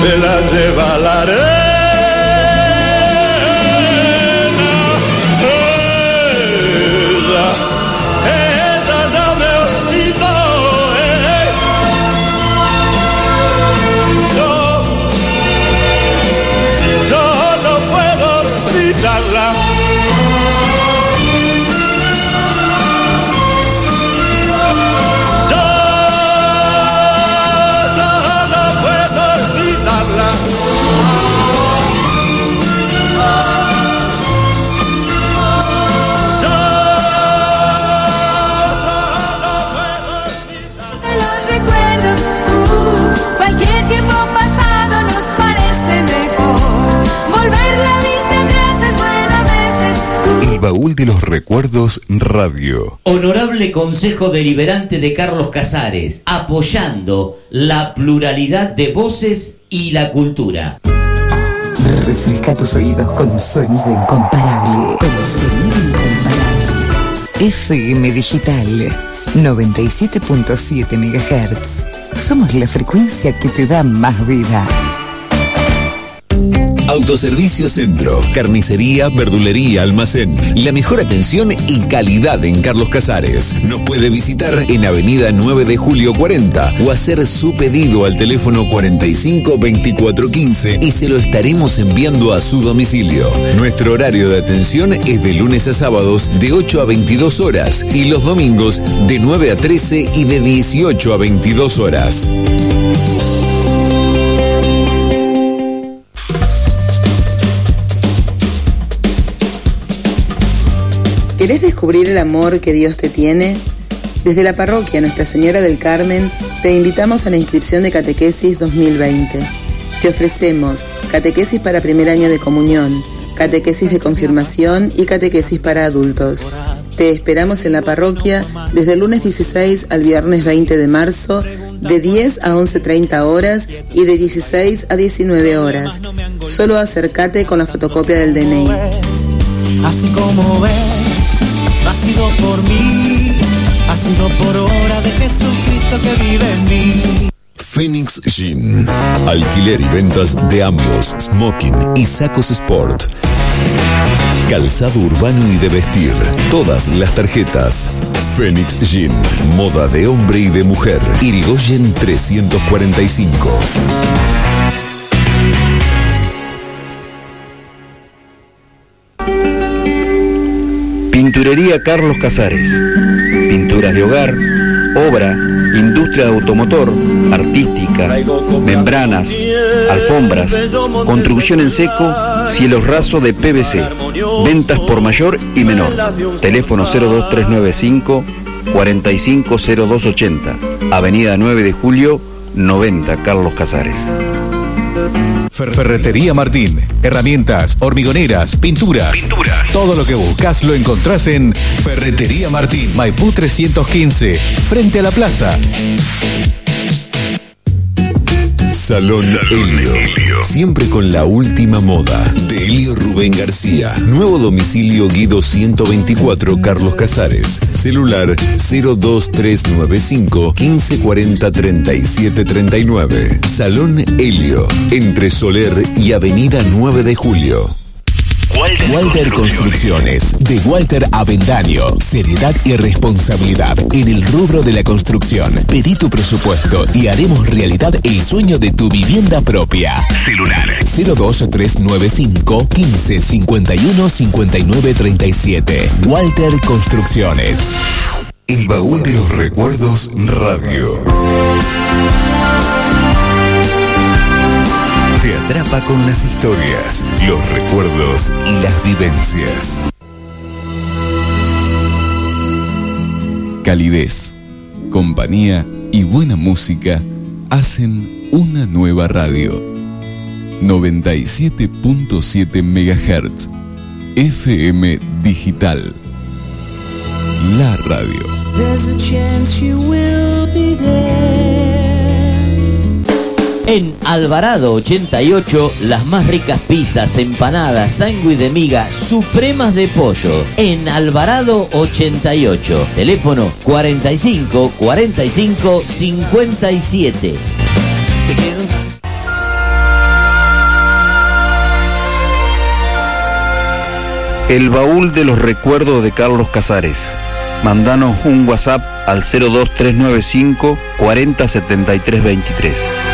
se la lleva baúl de los recuerdos radio. Honorable Consejo Deliberante de Carlos Casares, apoyando la pluralidad de voces y la cultura. Refresca tus oídos con sonido incomparable. Con sonido incomparable. FM Digital 97.7 MHz. Somos la frecuencia que te da más vida. Autoservicio Centro, carnicería, verdulería, almacén. La mejor atención y calidad en Carlos Casares. Nos puede visitar en Avenida 9 de Julio 40 o hacer su pedido al teléfono 45 24 15 y se lo estaremos enviando a su domicilio. Nuestro horario de atención es de lunes a sábados de 8 a 22 horas y los domingos de 9 a 13 y de 18 a 22 horas. ¿Querés descubrir el amor que Dios te tiene? Desde la parroquia Nuestra Señora del Carmen te invitamos a la inscripción de Catequesis 2020. Te ofrecemos catequesis para primer año de comunión, catequesis de confirmación y catequesis para adultos. Te esperamos en la parroquia desde el lunes 16 al viernes 20 de marzo de 10 a 11.30 horas y de 16 a 19 horas. Solo acércate con la fotocopia del DNI. Así como ves, nacido por mí, Ha sido por obra de Jesucristo que vive en mí. Phoenix Jean. Alquiler y ventas de ambos, smoking y sacos sport. Calzado urbano y de vestir. Todas las tarjetas. Phoenix Jean. Moda de hombre y de mujer. Irigoyen 345. Pinturería Carlos Casares. Pinturas de hogar, obra, industria de automotor, artística, membranas, alfombras, construcción en seco, cielos raso de PVC. Ventas por mayor y menor. Teléfono 02395 450280. Avenida 9 de Julio 90 Carlos Casares. Ferretería Martín. Herramientas, hormigoneras, pinturas. Todo lo que buscas lo encontrás en Ferretería Martín. Maipú 315. Frente a la plaza. Salón Helio. Siempre con la última moda. De Helio Rubén García. Nuevo domicilio Guido 124 Carlos Casares. Celular 02395 1540 3739. Salón Helio. Entre Soler y Avenida 9 de Julio. Walter, Construcciones, de Walter Avendaño. Seriedad y responsabilidad en el rubro de la construcción. Pedí tu presupuesto y haremos realidad el sueño de tu vivienda propia. Celular 02395 15 51 59 37. Walter Construcciones. El baúl de los recuerdos radio. Te atrapa con las historias, los recuerdos y las vivencias. Calidez, compañía y buena música hacen una nueva radio. 97.7 MHz. FM Digital. La radio. En Alvarado 88, las más ricas pizzas, empanadas, sándwich de miga, supremas de pollo. En Alvarado 88, teléfono 45 45 57. El baúl de los recuerdos de Carlos Casares. Mandanos un WhatsApp al 02395 407323.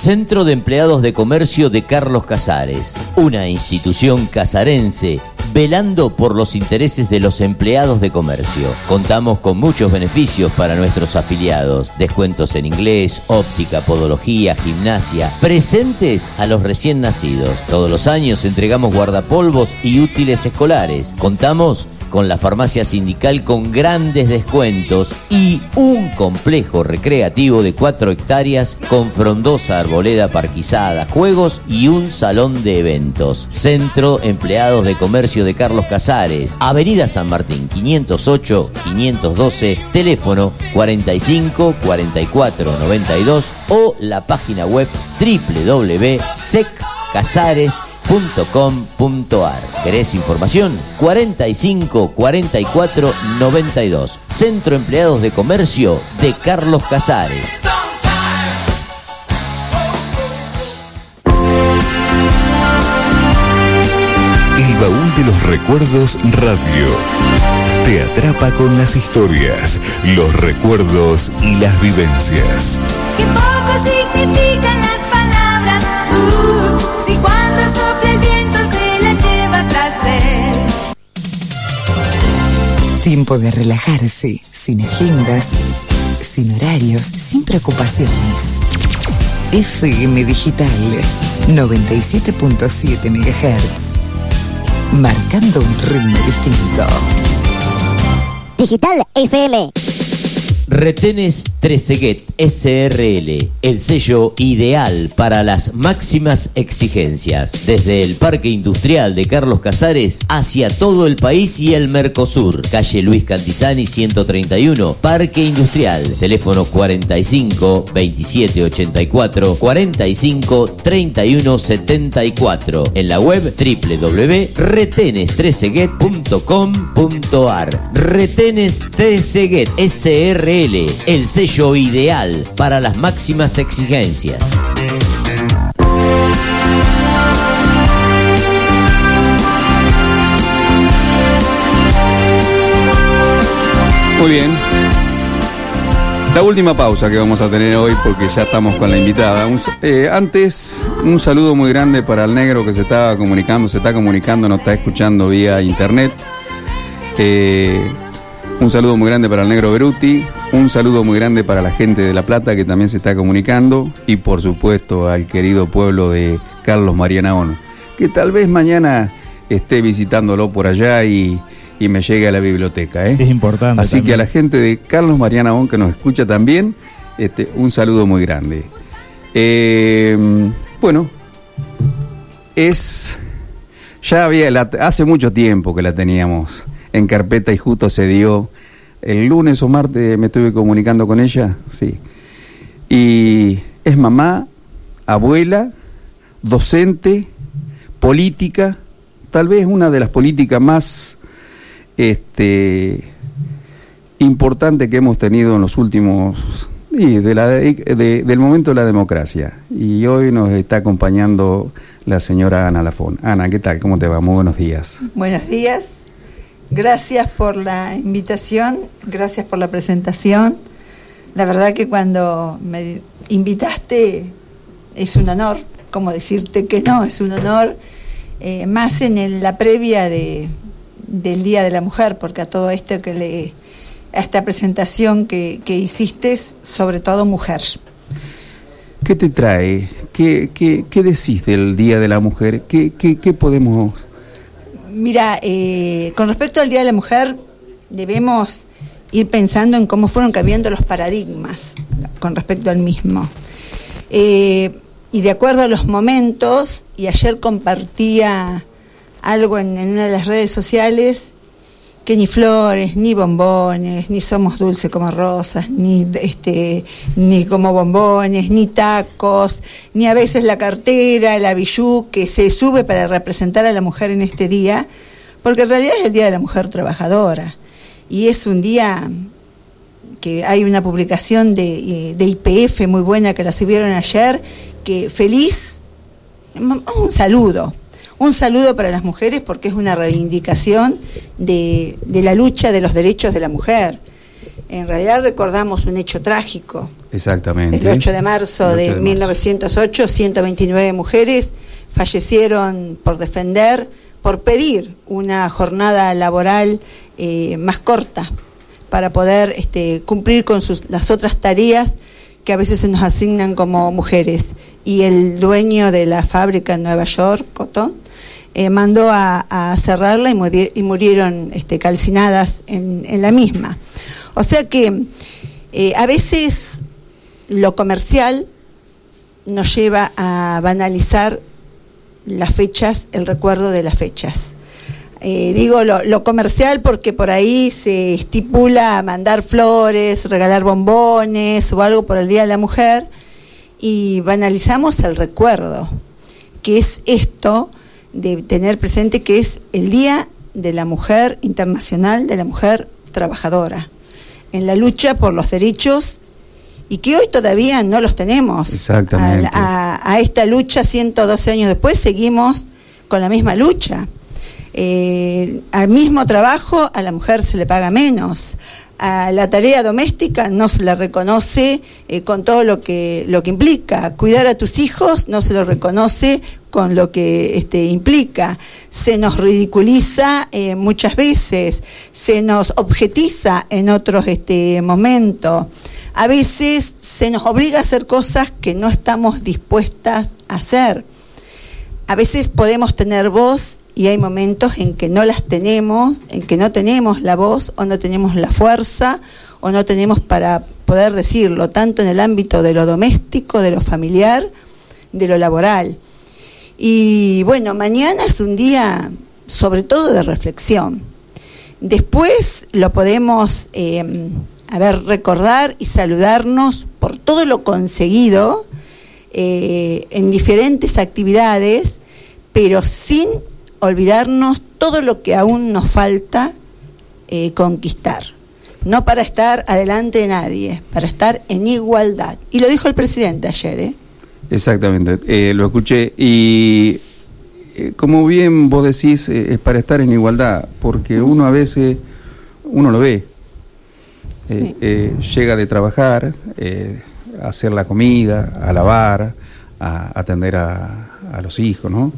Centro de Empleados de Comercio de Carlos Casares, una institución casarense velando por los intereses de los empleados de comercio. Contamos con muchos beneficios para nuestros afiliados, descuentos en inglés, óptica, podología, gimnasia, presentes a los recién nacidos. Todos los años entregamos guardapolvos y útiles escolares. Contamos con la farmacia sindical con grandes descuentos y un complejo recreativo de 4 hectáreas con frondosa arboleda parquizada, juegos y un salón de eventos. Centro Empleados de Comercio de Carlos Casares, Avenida San Martín 508 512, teléfono 45 44 92 o la página web www.seccasares.com .com.ar. ¿Querés información? 45 44 92. Centro Empleados de Comercio de Carlos Casares. El baúl de los recuerdos radio. Te atrapa con las historias, los recuerdos y las vivencias. Que poco significan las palabras. Uh, Tiempo de relajarse, sin agendas, sin horarios, sin preocupaciones. FM Digital 97.7 MHz. Marcando un ritmo distinto. Digital FM. Retenes Treseguet SRL, el sello ideal para las máximas exigencias, desde el Parque Industrial de Carlos Casares hacia todo el país y el Mercosur. Calle Luis Cantizani 131, Parque Industrial, teléfono 45 27 84 45 31 74. En la web www.retenestreseguet.com.ar. Retenes Treseguet SRL, el sello ideal para las máximas exigencias. Muy bien. La última pausa que vamos a tener hoy porque ya estamos con la invitada. Eh, antes, un saludo muy grande para el negro que se estaba comunicando, se está comunicando, nos está escuchando vía internet. Eh, un saludo muy grande para el negro Beruti. Un saludo muy grande para la gente de La Plata que también se está comunicando. Y por supuesto al querido pueblo de Carlos María Naón, que tal vez mañana esté visitándolo por allá y, y me llegue a la biblioteca. ¿eh? Es importante. Así que a la gente de Carlos Mariana On que nos escucha también, este, un saludo muy grande. Eh, bueno, es. Ya había. la- hace mucho tiempo que la teníamos en carpeta y justo se dio. El lunes o martes me estuve comunicando con ella, sí. Y es mamá, abuela, docente, política, tal vez una de las políticas más este importante que hemos tenido en los últimos y de la de- del momento de la democracia y hoy nos está acompañando la señora Ana Lafón. Ana, ¿qué tal? ¿Cómo te va? Muy buenos días. Buenos días, gracias por la invitación, gracias por la presentación. La verdad que cuando me invitaste es un honor, como decirte que no, es un honor, eh, más en el- la previa de, del Día de la Mujer, porque a todo esto que le, a esta presentación que, que hiciste, sobre todo mujer. ¿Qué te trae? ¿Qué, qué, qué decís del Día de la Mujer? ¿Qué, qué, qué podemos...? Mira, eh, con respecto al Día de la Mujer, debemos ir pensando en cómo fueron cambiando los paradigmas con respecto al mismo. Eh, y de acuerdo a los momentos, y ayer compartía algo en, en una de las redes sociales, que ni flores, ni bombones, ni somos dulces como rosas, ni este, ni como bombones, ni tacos, ni a veces la cartera, la bijú que se sube para representar a la mujer en este día, porque en realidad es el Día de la Mujer Trabajadora. Y es un día que hay una publicación de, eh, de IPF muy buena que la subieron ayer, que feliz, un saludo, un saludo para las mujeres porque es una reivindicación de, de la lucha de los derechos de la mujer. En realidad recordamos un hecho trágico. Exactamente. El 8 de marzo El 8 de, de marzo. 1908, 129 mujeres fallecieron por defender, por pedir una jornada laboral eh, más corta para poder este, cumplir con sus, las otras tareas que a veces se nos asignan como mujeres. Y el dueño de la fábrica en Nueva York, Cotton, eh, mandó a, cerrarla y, muri- y murieron este, calcinadas en, en la misma. O sea que eh, a veces lo comercial nos lleva a banalizar las fechas, el recuerdo de las fechas. Eh, digo lo, lo comercial porque por ahí se estipula mandar flores, regalar bombones o algo por el Día de la Mujer y banalizamos el recuerdo, que es esto de tener presente que es el Día de la Mujer Internacional, de la Mujer Trabajadora, en la lucha por los derechos y que hoy todavía no los tenemos. Exactamente. A, a- a esta lucha, 112 años después, seguimos con la misma lucha. Eh, al mismo trabajo a la mujer se le paga menos. A la tarea doméstica no se la reconoce eh, con todo lo que, lo que implica. Cuidar a tus hijos no se lo reconoce con lo que este, implica. Se nos ridiculiza eh, muchas veces, se nos objetiza en otros este, momentos. A veces se nos obliga a hacer cosas que no estamos dispuestas a hacer. A veces podemos tener voz y hay momentos en que no las tenemos, en que no tenemos la voz o no tenemos la fuerza o no tenemos para poder decirlo, tanto en el ámbito de lo doméstico, de lo familiar, de lo laboral. Y bueno, mañana es un día sobre todo de reflexión. Después lo podemos, eh, recordar y saludarnos por todo lo conseguido eh, en diferentes actividades, pero sin olvidarnos todo lo que aún nos falta eh, conquistar. No para estar adelante de nadie, para estar en igualdad. Y lo dijo el presidente ayer, ¿eh? Exactamente, eh, lo escuché y eh, como bien vos decís, es para estar en igualdad, porque uno a veces, uno lo ve, llega de trabajar, a hacer la comida, a lavar, a atender a, a los hijos, ¿no?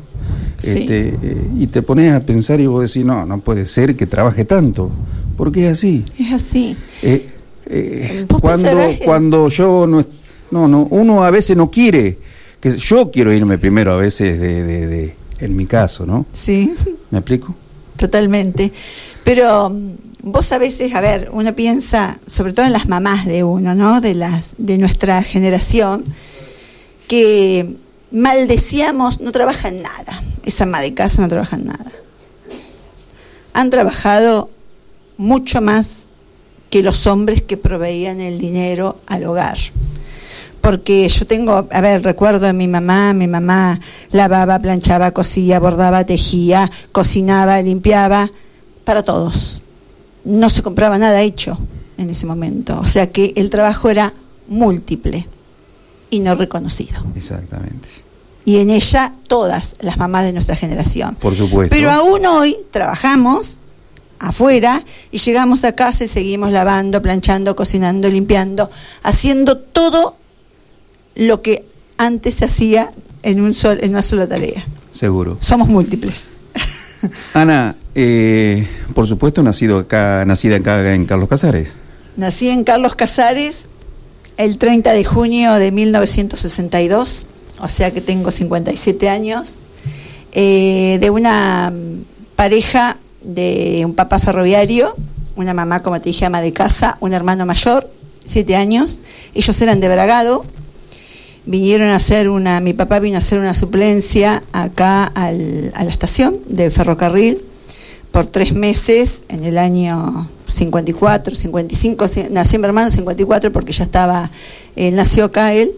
Sí. Este, eh, y te pones a pensar y vos decís, no, no puede ser que trabaje tanto, porque es así. Es así. Eh, eh, cuando, pensarás cuando yo no, no, no, uno a veces no quiere, que yo quiero irme primero a veces de, de, de- en mi caso, ¿no? Sí. ¿Me explico? Totalmente. Pero mm, vos a veces, a ver, uno piensa, sobre todo en las mamás de uno, ¿no? De las de nuestra generación, que maldecíamos, no trabajan nada. Esa ama de casa no trabaja en nada. Han trabajado mucho más que los hombres que proveían el dinero al hogar. Porque yo tengo, a ver, recuerdo de mi mamá, mi mamá lavaba, planchaba, cosía, bordaba, tejía, cocinaba, limpiaba, para todos. No se compraba nada hecho en ese momento. O sea que el trabajo era múltiple y no reconocido. Exactamente. Y en ella todas las mamás de nuestra generación. Por supuesto. Pero aún hoy trabajamos afuera y llegamos a casa y seguimos lavando, planchando, cocinando, limpiando, haciendo todo lo que antes se hacía en, un sol, en una sola tarea. Seguro. Somos múltiples. Ana, eh, por supuesto, nacido acá, nacida acá en Carlos Casares. Nací en Carlos Casares el 30 de junio de 1962, o sea que tengo 57 años, eh, de una mm, pareja de un papá ferroviario, una mamá, como te dije, ama de casa, un hermano mayor, 7 años. Ellos eran de Bragado, vinieron a hacer una, mi papá vino a hacer una suplencia acá al- a la estación del ferrocarril por tres meses en el año 54, 55, ci- nació mi hermano en 54 porque ya estaba, eh, nació acá él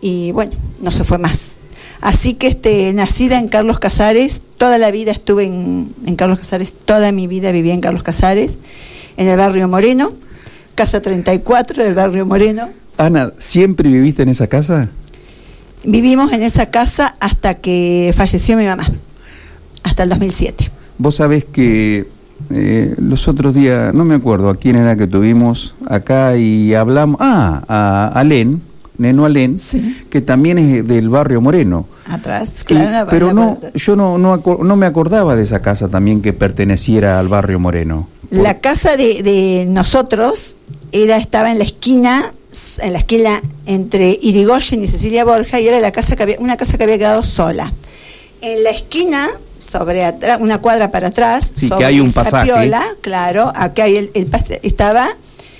y bueno, no se fue más. Así que este, nacida en Carlos Casares, toda la vida estuve en, en Carlos Casares, toda mi vida viví en Carlos Casares, en el barrio Moreno, casa 34 del barrio Moreno. Ana, ¿siempre viviste en esa casa? Vivimos en esa casa hasta que falleció mi mamá, hasta el 2007. Vos sabés que eh, los otros días, no me acuerdo a quién era que tuvimos acá y hablamos, ah, a Alén, Neno Alén, que también es del barrio Moreno. Atrás, Y- claro. la- pero no, yo no, no, no me acordaba de esa casa también que perteneciera al barrio Moreno. La casa de, de nosotros era estaba en la esquina en la esquina entre Irigoyen y Cecilia Borja y era la casa que había, una casa que había quedado sola. En la esquina, sobre atrás, una cuadra para atrás, Sí, que sobre hay un pasaje. piola, claro, acá hay el, el pase- estaba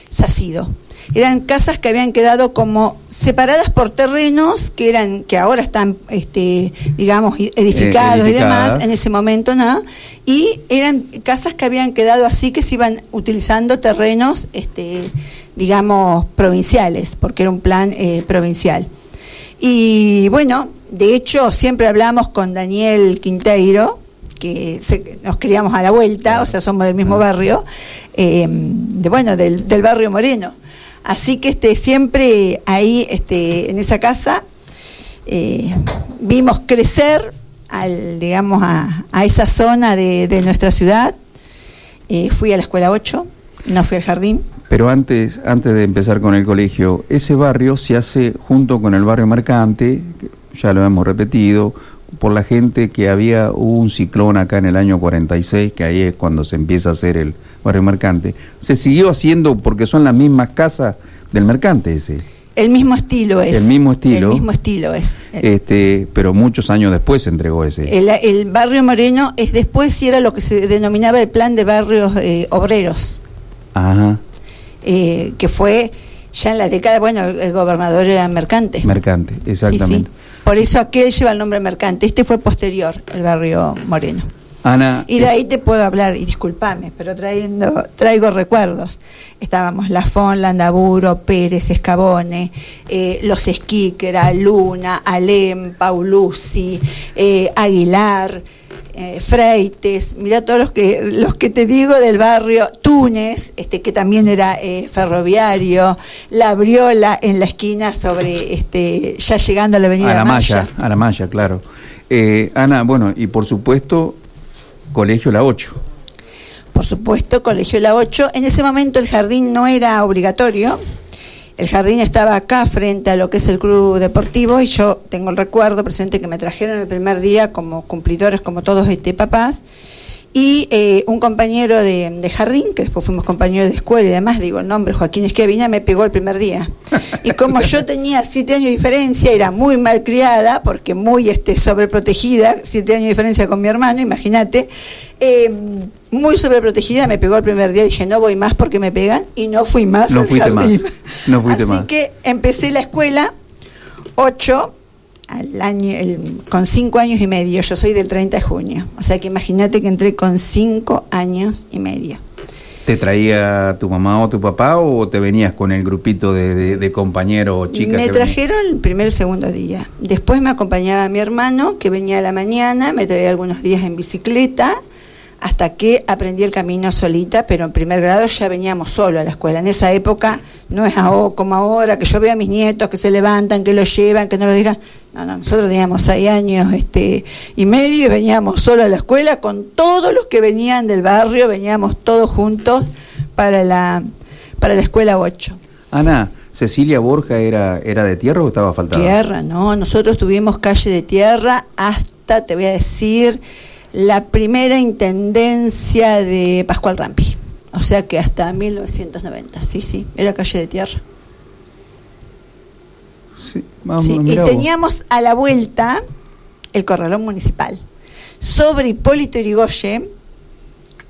sacido. Eran casas que habían quedado como separadas por terrenos que eran que ahora están este digamos i- edificados Eh, y demás en ese momento no y eran casas que habían quedado así que se iban utilizando terrenos este digamos provinciales porque era un plan eh, provincial y bueno de hecho siempre hablamos con Daniel Quinteiro que se- nos criamos a la vuelta, o sea, somos del mismo barrio, eh, de bueno, del, del barrio Moreno. Así que este siempre ahí, este, en esa casa, eh, vimos crecer al, digamos, a, a esa zona de, de nuestra ciudad. Eh, fui a la escuela 8, no fui al jardín. Pero antes, antes de empezar con el colegio, ese barrio se hace junto con el barrio mercante, ya lo hemos repetido, por la gente que había hubo un ciclón acá en el año 46, que ahí es cuando se empieza a hacer el barrio mercante. Se siguió haciendo porque son las mismas casas del mercante ese. El mismo estilo es. El mismo estilo. El mismo estilo es. Este, pero muchos años después se entregó ese. El, el barrio Moreno es después y era lo que se denominaba el plan de barrios eh, obreros. Ajá. eh, que fue ya en la década, bueno, el gobernador era mercante. Mercante, exactamente. Por eso aquel lleva el nombre mercante. Este fue posterior, el barrio Moreno. Ana, Y de ahí te puedo hablar, y discúlpame, pero trayendo, traigo recuerdos. Estábamos Lafón, Landaburo, Pérez, Escabone, eh, Los Esquíquera, Luna, Alem, Paulucci, eh, Aguilar, eh, Freites, mira todos los que, los que te digo del barrio, Túnez, este, que también era eh, ferroviario, La Briola en la esquina sobre, este, ya llegando a la avenida a la Maya. malla, a la malla, claro. Eh, Ana, bueno, y por supuesto, Colegio La 8. por supuesto, Colegio La 8. En ese momento el jardín no era obligatorio. El jardín estaba acá frente a lo que es el club deportivo y yo tengo el recuerdo presente que me trajeron el primer día como cumplidores, como todos este papás. Y eh, un compañero de, de jardín, que después fuimos compañeros de escuela y demás, digo el nombre, Joaquín Esquivina, me pegó el primer día. Y como yo tenía siete años de diferencia, era muy mal criada, porque muy este, sobreprotegida, siete años de diferencia con mi hermano, imagínate, eh, muy sobreprotegida, me pegó el primer día, dije no voy más porque me pegan, y no fui más. No al fuiste más. No fuiste Así más. que empecé la escuela, ocho, al año, el- con cinco años y medio, yo soy del 30 de junio, o sea que imagínate que entré con cinco años y medio. ¿Te traía tu mamá o tu papá o te venías con el grupito de, de- de compañeros o chicas? me trajeron el primer segundo día. Después me acompañaba mi hermano, que venía a la mañana, me traía algunos días en bicicleta, hasta que aprendí el camino solita, pero en primer grado ya veníamos solo a la escuela. En esa época no es como ahora, que yo veo a mis nietos que se levantan, que lo llevan, que no lo dejan. No, no, nosotros teníamos seis años este, y medio y veníamos solo a la escuela con todos los que venían del barrio, veníamos todos juntos para la, para la escuela 8. Ana, ¿Cecilia Borja era, era de tierra o estaba faltada? Tierra, no, nosotros tuvimos calle de tierra hasta, te voy a decir, la primera intendencia de Pascual Rampi. O sea que hasta 1990, sí, sí, era calle de tierra. Vamos, Sí, y teníamos a la vuelta el corralón municipal. Sobre Hipólito Yrigoyen,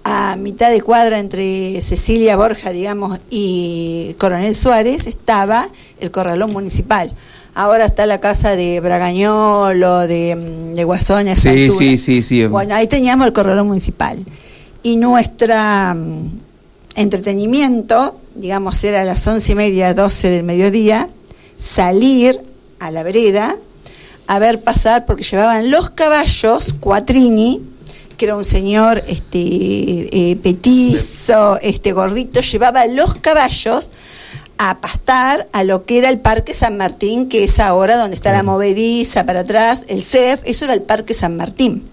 a mitad de cuadra entre Cecilia Borja, digamos, y Coronel Suárez, estaba el corralón municipal. Ahora está la casa de Bragañolo, de, mm, de Guasón, esa Sí, altura. sí, sí, sí. Bueno, ahí teníamos el corralón municipal. Y nuestra mm, entretenimiento, digamos, era a las once y media, doce del mediodía, salir a la vereda a ver pasar, porque llevaban los caballos, Cuatrini, que era un señor este eh, petizo, este gordito, llevaba los caballos a pastar a lo que era el Parque San Martín, que es ahora donde está la movediza para atrás, el CEF, eso era el Parque San Martín.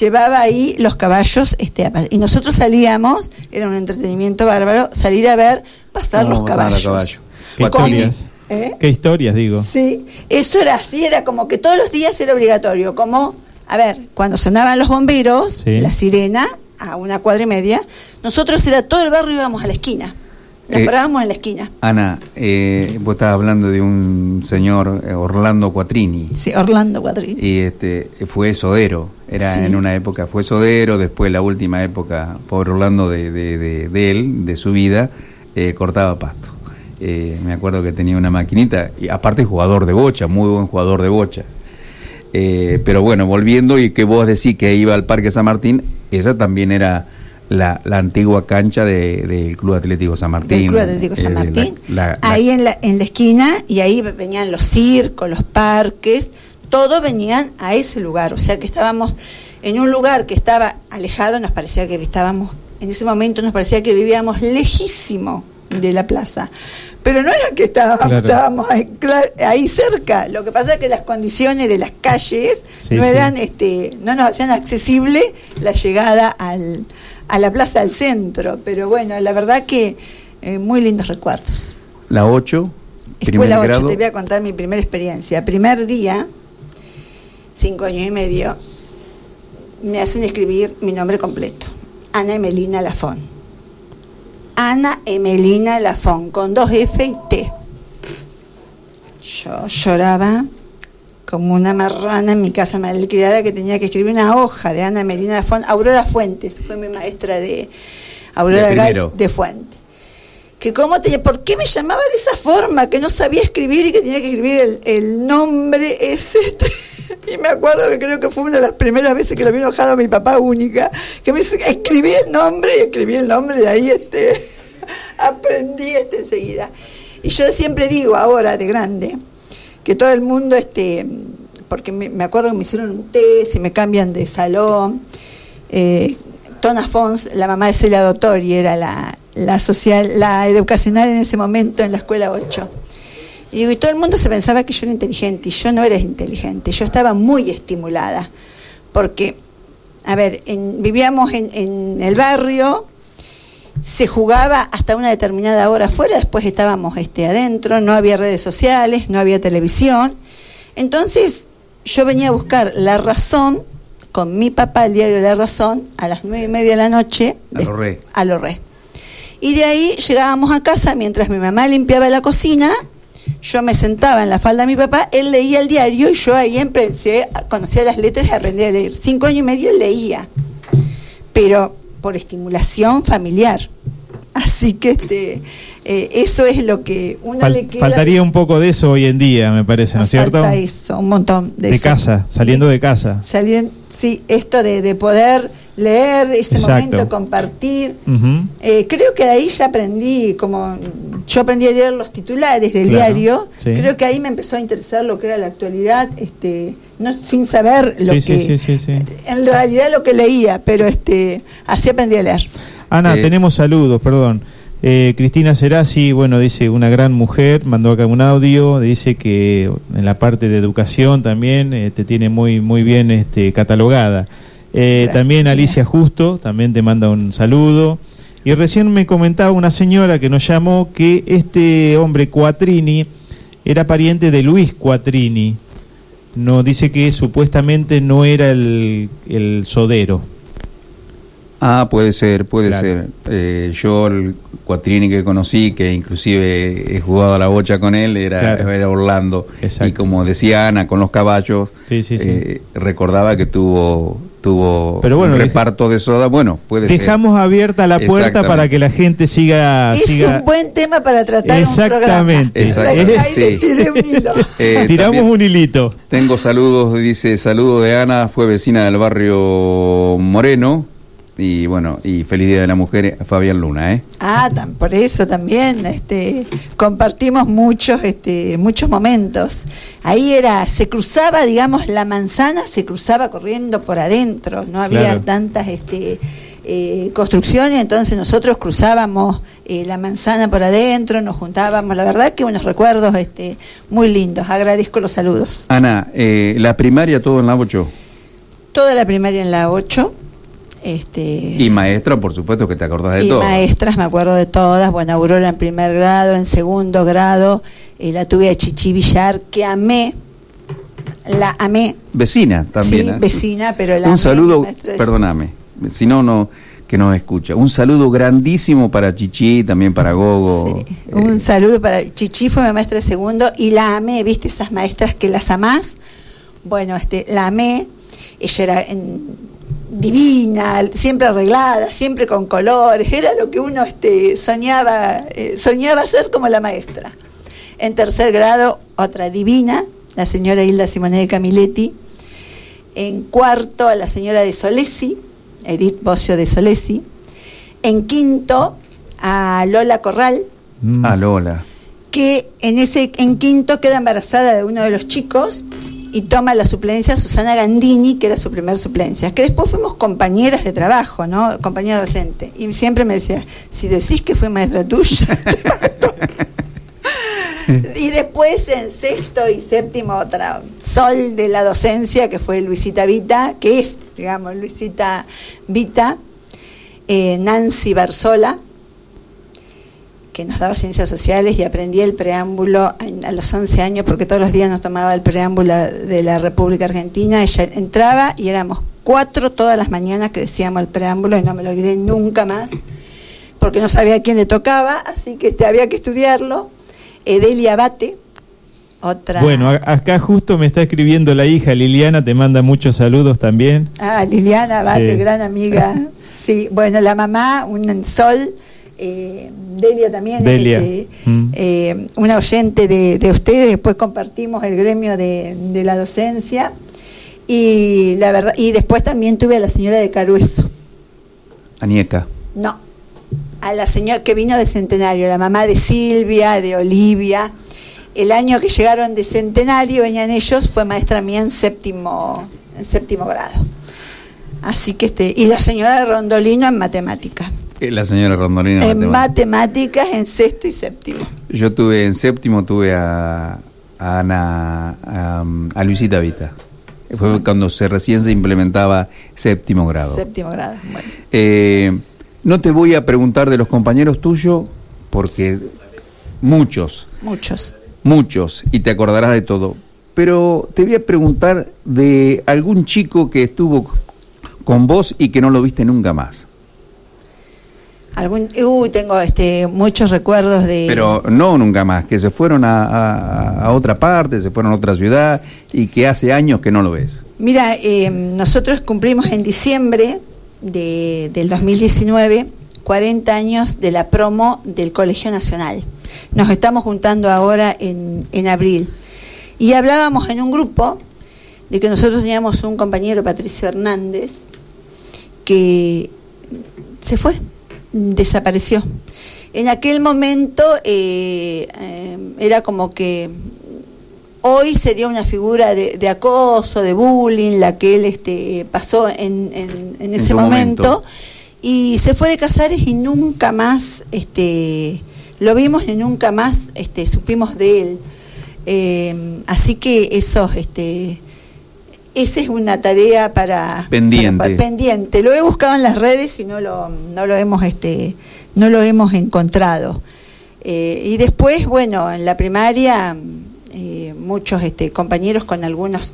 Llevaba ahí los caballos, este, y nosotros salíamos, era un entretenimiento bárbaro, salir a ver pasar los a pasar a caballos. caballo. Qué Con- historias. ¿Eh? Qué historias, digo. Sí, eso era así, era como que todos los días era obligatorio, como, a ver, cuando sonaban los bomberos, Sí. la sirena, a una cuadra y media, nosotros era todo el barrio íbamos a la esquina, nos Eh, parábamos en la esquina. Ana, eh, vos estabas hablando de un señor, eh, Orlando Quattrini. Sí, Orlando Cuadrini. Y este fue sodero, era Sí. en una época fue sodero, después la última época, pobre Orlando de, de, de- de él, de su vida, eh, cortaba pasto. Eh, me acuerdo que tenía una maquinita, y aparte jugador de bocha, muy buen jugador de bocha. Eh, pero bueno, volviendo y que vos decís que iba al Parque San Martín, esa también era la, la antigua cancha de- del Club Atlético San Martín. Del Club Atlético San Eh, la- Martín. la- ahí en la, en la esquina, y ahí venían los circos, los parques, todo venían a ese lugar. O sea que estábamos en un lugar que estaba alejado, nos parecía que estábamos, en ese momento nos parecía que vivíamos lejísimo de la plaza. Pero no era que estábamos, Claro. estábamos ahí, ahí cerca. Lo que pasa es que las condiciones de las calles Sí, no sí. eran, este, no nos hacían accesible la llegada al, a la plaza del centro. Pero bueno, la verdad que eh, muy lindos recuerdos. la 8, primer Escuela 8, grado. te voy a contar mi primera experiencia. Primer día, cinco años y medio, me hacen escribir mi nombre completo. Ana Emelina Lafón. Ana Emelina Lafón, con dos F y T. Yo lloraba como una marrana en mi casa malcriada que tenía que escribir una hoja de Ana Emelina Lafón. Aurora Fuentes, fue mi maestra de Aurora primero. de Fuentes. que cómo tenía, por qué me llamaba de esa forma, que no sabía escribir y que tenía que escribir el, el nombre ese. Y me acuerdo que creo que fue una de las primeras veces que lo vi enojado a mi papá única, que me dice, escribí el nombre y escribí el nombre de ahí este, aprendí este enseguida. Y yo siempre digo ahora de grande, que todo el mundo, este, porque me, acuerdo que me hicieron un test y me cambian de salón. Eh, Tona Fons, la mamá de Celia Dottori, era la, la social, la educacional en ese momento en la escuela 8. Y, digo, y todo el mundo se pensaba que yo era inteligente, y yo no era inteligente, yo estaba muy estimulada, porque, a ver, en- vivíamos en, en el barrio, se jugaba hasta una determinada hora afuera, después estábamos este, adentro, no había redes sociales, no había televisión. Entonces yo venía a buscar La Razón con mi papá, el diario La Razón, a las nueve y media de la noche, A lo re. a lo re. Y de ahí llegábamos a casa mientras mi mamá limpiaba la cocina, yo me sentaba en la falda de mi papá, él leía el diario y yo ahí empecé, conocía las letras y aprendí a leer. Cinco años y medio leía, pero por estimulación familiar. Así que este, eh, eso es lo que uno Fal- le queda. faltaría un poco de eso hoy en día, me parece, ¿no es cierto? falta eso, un montón de, De eso. casa, saliendo de casa. Salir, sí, esto de, de poder leer, ese Exacto. momento, compartir. Eh, creo que de ahí ya aprendí, como yo aprendí a leer los titulares del Claro, diario, sí. creo que ahí me empezó a interesar lo que era la actualidad, este, no sin saber lo Sí, que, sí, sí, sí, sí. en realidad lo que leía, pero este, así aprendí a leer. Ana, Eh, tenemos saludos, perdón. Eh, Cristina Cerasi, bueno, dice una gran mujer, mandó acá un audio, dice que en la parte de educación también eh, te tiene muy muy bien este, catalogada. Eh, Gracias. también Alicia Justo, también te manda un saludo. Y recién me comentaba una señora que nos llamó que este hombre Cuatrini era pariente de Luis Cuatrini. No dice que supuestamente no era el, el sodero. Ah, puede ser, puede Claro. ser. Eh, yo el Cuatrini que conocí, que inclusive he jugado a la bocha con él, era, Claro. era Orlando. Y como decía Ana, con los caballos, Sí, sí, sí. eh, recordaba que tuvo tuvo Pero bueno, un reparto de soda. Bueno, puede ser. Dejamos abierta la puerta Exactamente. para que la gente siga. es siga un buen tema para tratar Exactamente. un programa. Exacto. Ahí le Sí. tiré un hilo. Eh, Tiramos un hilito. Tengo saludos, dice, saludo de Ana, fue vecina del barrio Moreno. Y bueno, y feliz día de la mujer, Fabián Luna, ¿eh? Ah, por eso también este, compartimos muchos, este, muchos momentos. Ahí era, se cruzaba, digamos, la manzana se cruzaba corriendo por adentro, no había Claro. tantas este, eh, construcciones, entonces nosotros cruzábamos eh, la manzana por adentro, nos juntábamos, la verdad que unos recuerdos este, muy lindos, agradezco los saludos. Ana, eh, la primaria todo en la 8. Toda la primaria en la 8, este, Y maestra, por supuesto que te acordás de y todo. maestras, me acuerdo de todas. Bueno, Aurora en primer grado, en segundo grado, eh, la tuve a Chichi Villar, que amé, la amé. Vecina también. sí, ¿eh? vecina, pero la Un amé, saludo, perdóname, si no, no, que nos escucha. Un saludo grandísimo para Chichi, también para Gogo. Un saludo para Chichi, fue mi maestra de segundo y la amé, ¿viste? Esas maestras que las amás. Bueno, este, la amé. Ella era en- divina, siempre arreglada, siempre con colores. Era lo que uno este, soñaba, eh, soñaba ser como la maestra. En tercer grado, otra divina, la señora Hilda Simone de Camiletti. En cuarto, a la señora de Solesi, Edith Bocio de Solesi. En quinto, a Lola Corral, A Lola. Que en ese en quinto queda embarazada de uno de los chicos y toma la suplencia Susana Gandini, que era su primer suplencia, que después fuimos compañeras de trabajo, ¿no? Compañera docente. Y siempre me decía, si decís que fue maestra tuya, te mato". Y después en sexto y séptimo otra sol de la docencia que fue Luisita Vita, que es, digamos, Luisita Vita, eh, Nancy Barzola, que nos daba ciencias sociales y aprendí el preámbulo a, los 11 años porque todos los días nos tomaba el preámbulo de la República Argentina. Ella entraba y éramos cuatro todas las mañanas que decíamos el preámbulo y no me lo olvidé nunca más porque no sabía a quién le tocaba, así que había que estudiarlo. Edelia Bate, otra... Bueno, acá justo me está escribiendo la hija Liliana, te manda muchos saludos también. Ah, Liliana Bate, Sí. gran amiga. Sí, bueno, la mamá, un sol, eh, Delia también, Delia. este, Mm. eh, una oyente de, de ustedes, después compartimos el gremio de, de la docencia y la verdad y después también tuve a la señora de Carueso, Anieca. no, a la señora que vino de Centenario, la mamá de Silvia, de Olivia. El año que llegaron de Centenario, venían ellos, fue maestra mía en séptimo, en séptimo grado. Así que este, y la señora de Rondolino en matemáticas. La señora Rondolina. En matemática. matemáticas en sexto y séptimo. Yo tuve en séptimo, tuve a, a Ana, a, a Luisita Vita. Fue cuando se recién se implementaba séptimo grado. Séptimo grado. Bueno. Eh, no te voy a preguntar de los compañeros tuyos, porque muchos, Muchos. muchos, y te acordarás de todo. Pero te voy a preguntar de algún chico que estuvo con vos y que no lo viste nunca más. Algún, uy, tengo este, muchos recuerdos de... Pero no nunca más, que se fueron a, a- a otra parte, se fueron a otra ciudad y que hace años que no lo ves. Mira, eh, nosotros cumplimos en diciembre de, del 2019 40 años de la promo del Colegio Nacional. Nos estamos juntando ahora en, en abril. Y hablábamos en un grupo de que nosotros teníamos un compañero, Patricio Hernández, que se fue, desapareció. En aquel momento eh, eh, era como que hoy sería una figura de, de acoso, de bullying, la que él este, pasó en, en- en ese momento. Y se fue de Casares y nunca más este, lo vimos y nunca más este, supimos de él. Eh, así que esos, este, esa es una tarea para Pendiente. para- pendiente. Lo he buscado en las redes y no lo, no lo hemos, este, no lo hemos encontrado. Eh, y después, bueno, en la primaria, eh, muchos este, compañeros con algunos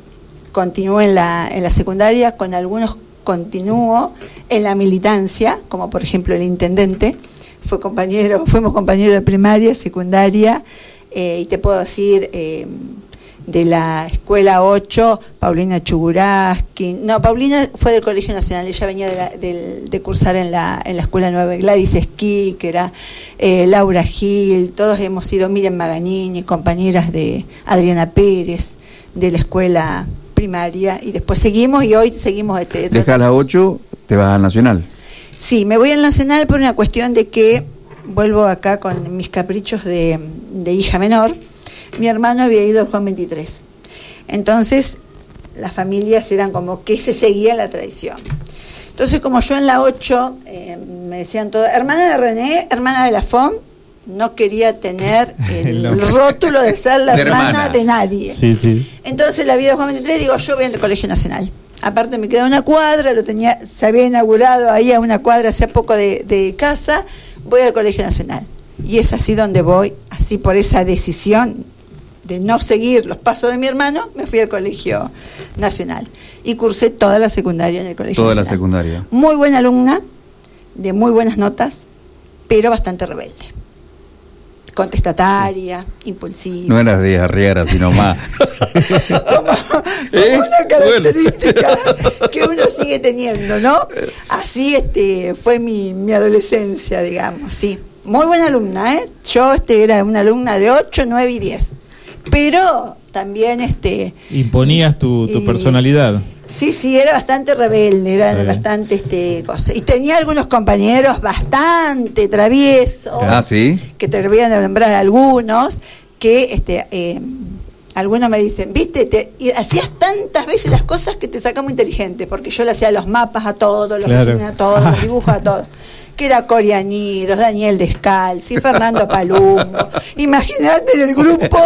continúo en la, en la secundaria, con algunos continúo en la militancia, como por ejemplo el intendente, fue compañero, fuimos compañeros de primaria, secundaria, eh, y te puedo decir de la escuela 8, Paulina Chuguraski, no, Paulina fue del Colegio Nacional, ella venía de, la- del- de cursar en la, en la escuela 9, Gladys Esquí, que era eh, Laura Gil, todos hemos sido Miriam Maganini, compañeras de Adriana Pérez, de la escuela primaria, y después seguimos y hoy seguimos este, Dejas la 8, te vas al Nacional. Sí, me voy al Nacional por una cuestión de que vuelvo acá con mis caprichos de, de hija menor. Mi hermano había ido al Juan 23. Entonces, las familias eran como que se seguía la tradición. Entonces, como yo en la 8 eh, me decían todo, hermana de René, hermana de la FOM, no quería tener el, rótulo de ser la De hermana, hermana. de nadie. Sí, sí. Entonces la vida de Juan 23, digo, yo voy al Colegio Nacional. Aparte me queda una cuadra, lo tenía, se había inaugurado ahí a una cuadra hace poco de, de casa, voy al Colegio Nacional. Y es así donde voy, así por esa decisión de no seguir los pasos de mi hermano, me fui al Colegio Nacional. Y cursé toda la secundaria en el Colegio Toda la Nacional. secundaria. Muy buena alumna, de muy buenas notas, pero bastante rebelde. Contestataria, impulsiva. No eras de arriera, sino más. ¿Eh? una característica que uno sigue teniendo, ¿no? Así este fue mi, mi adolescencia, digamos, sí. Muy buena alumna, ¿eh? Yo este, era una alumna de 8, 9 y 10. Pero también, este Imponías tu, tu Y- personalidad. sí, sí, era bastante rebelde, era bastante este cosa. Y tenía algunos compañeros bastante traviesos Ah, sí. que te voy a nombrar algunos, que este eh, algunos me dicen, viste, te, y hacías tantas veces las cosas que te sacamos inteligente, porque yo le hacía los mapas a todos, los Claro. a todos, los dibujos a todos. Que era Corianidos, Daniel Descalzi, Fernando Palumbo. Imagínate en el grupo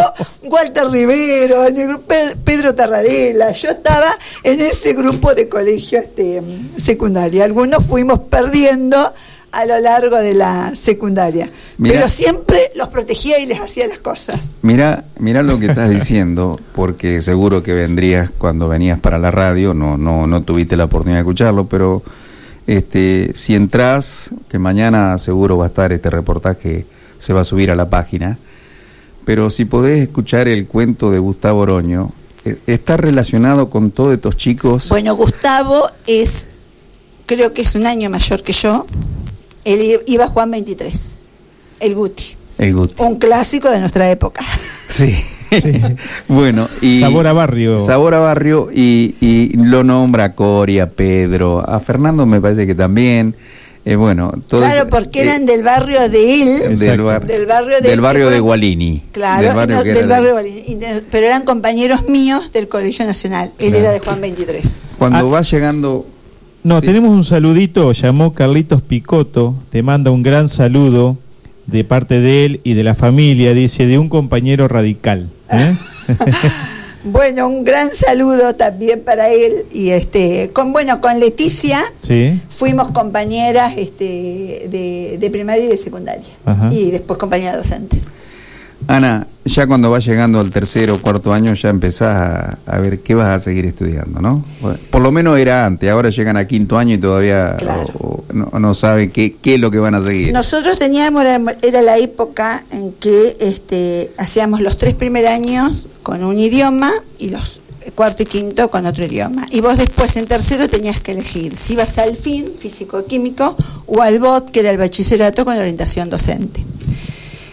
Walter Rivero, en el grupo Pe- Pedro Tarradela. Yo estaba en ese grupo de colegio este, secundaria. Algunos fuimos perdiendo a lo largo de la secundaria. Pero siempre los protegía y les hacía las cosas. Mira, mira lo que estás diciendo, porque seguro que vendrías cuando venías para la radio, no, no, no tuviste la oportunidad de escucharlo, pero este, si entras, que mañana seguro va a estar este reportaje, se va a subir a la página, pero si podés escuchar el cuento de Gustavo Oroño, eh, está relacionado con todos estos chicos. Bueno, Gustavo es, creo que es un año mayor que yo. él iba a Juan 23, el Guti, El Guti. un clásico de nuestra época. Sí. bueno, y. Sabor a barrio. Sabor a barrio, y, y lo nombra a Cori, a Pedro, a Fernando me parece que también. Eh, bueno, todo claro, porque eh, eran del barrio de él, del, bar- del barrio de del barrio de Gualini. Claro, del barrio no, del era de- barrio pero eran compañeros míos del Colegio Nacional. Él Claro. era de Juan 23. Cuando va llegando. No, Sí. tenemos un saludito, llamó Carlitos Picoto, te manda un gran saludo de parte de él y de la familia, dice, de un compañero radical. ¿eh? Bueno, un gran saludo también para él y este con bueno con Leticia sí, fuimos compañeras este de, de primaria y de secundaria Ajá. y después compañeras docentes. Ana, ya cuando vas llegando al tercero o cuarto año ya empezás a, a ver qué vas a seguir estudiando, ¿no? Por lo menos era antes, ahora llegan a quinto año y todavía o- o no, no saben qué, qué es lo que van a seguir. Nosotros teníamos era, era la época en que este hacíamos los tres primeros años con un idioma y los cuarto y quinto con otro idioma. Y vos después en tercero tenías que elegir si ibas al fin, físico-químico, o al BOT, que era el bachillerato con orientación docente.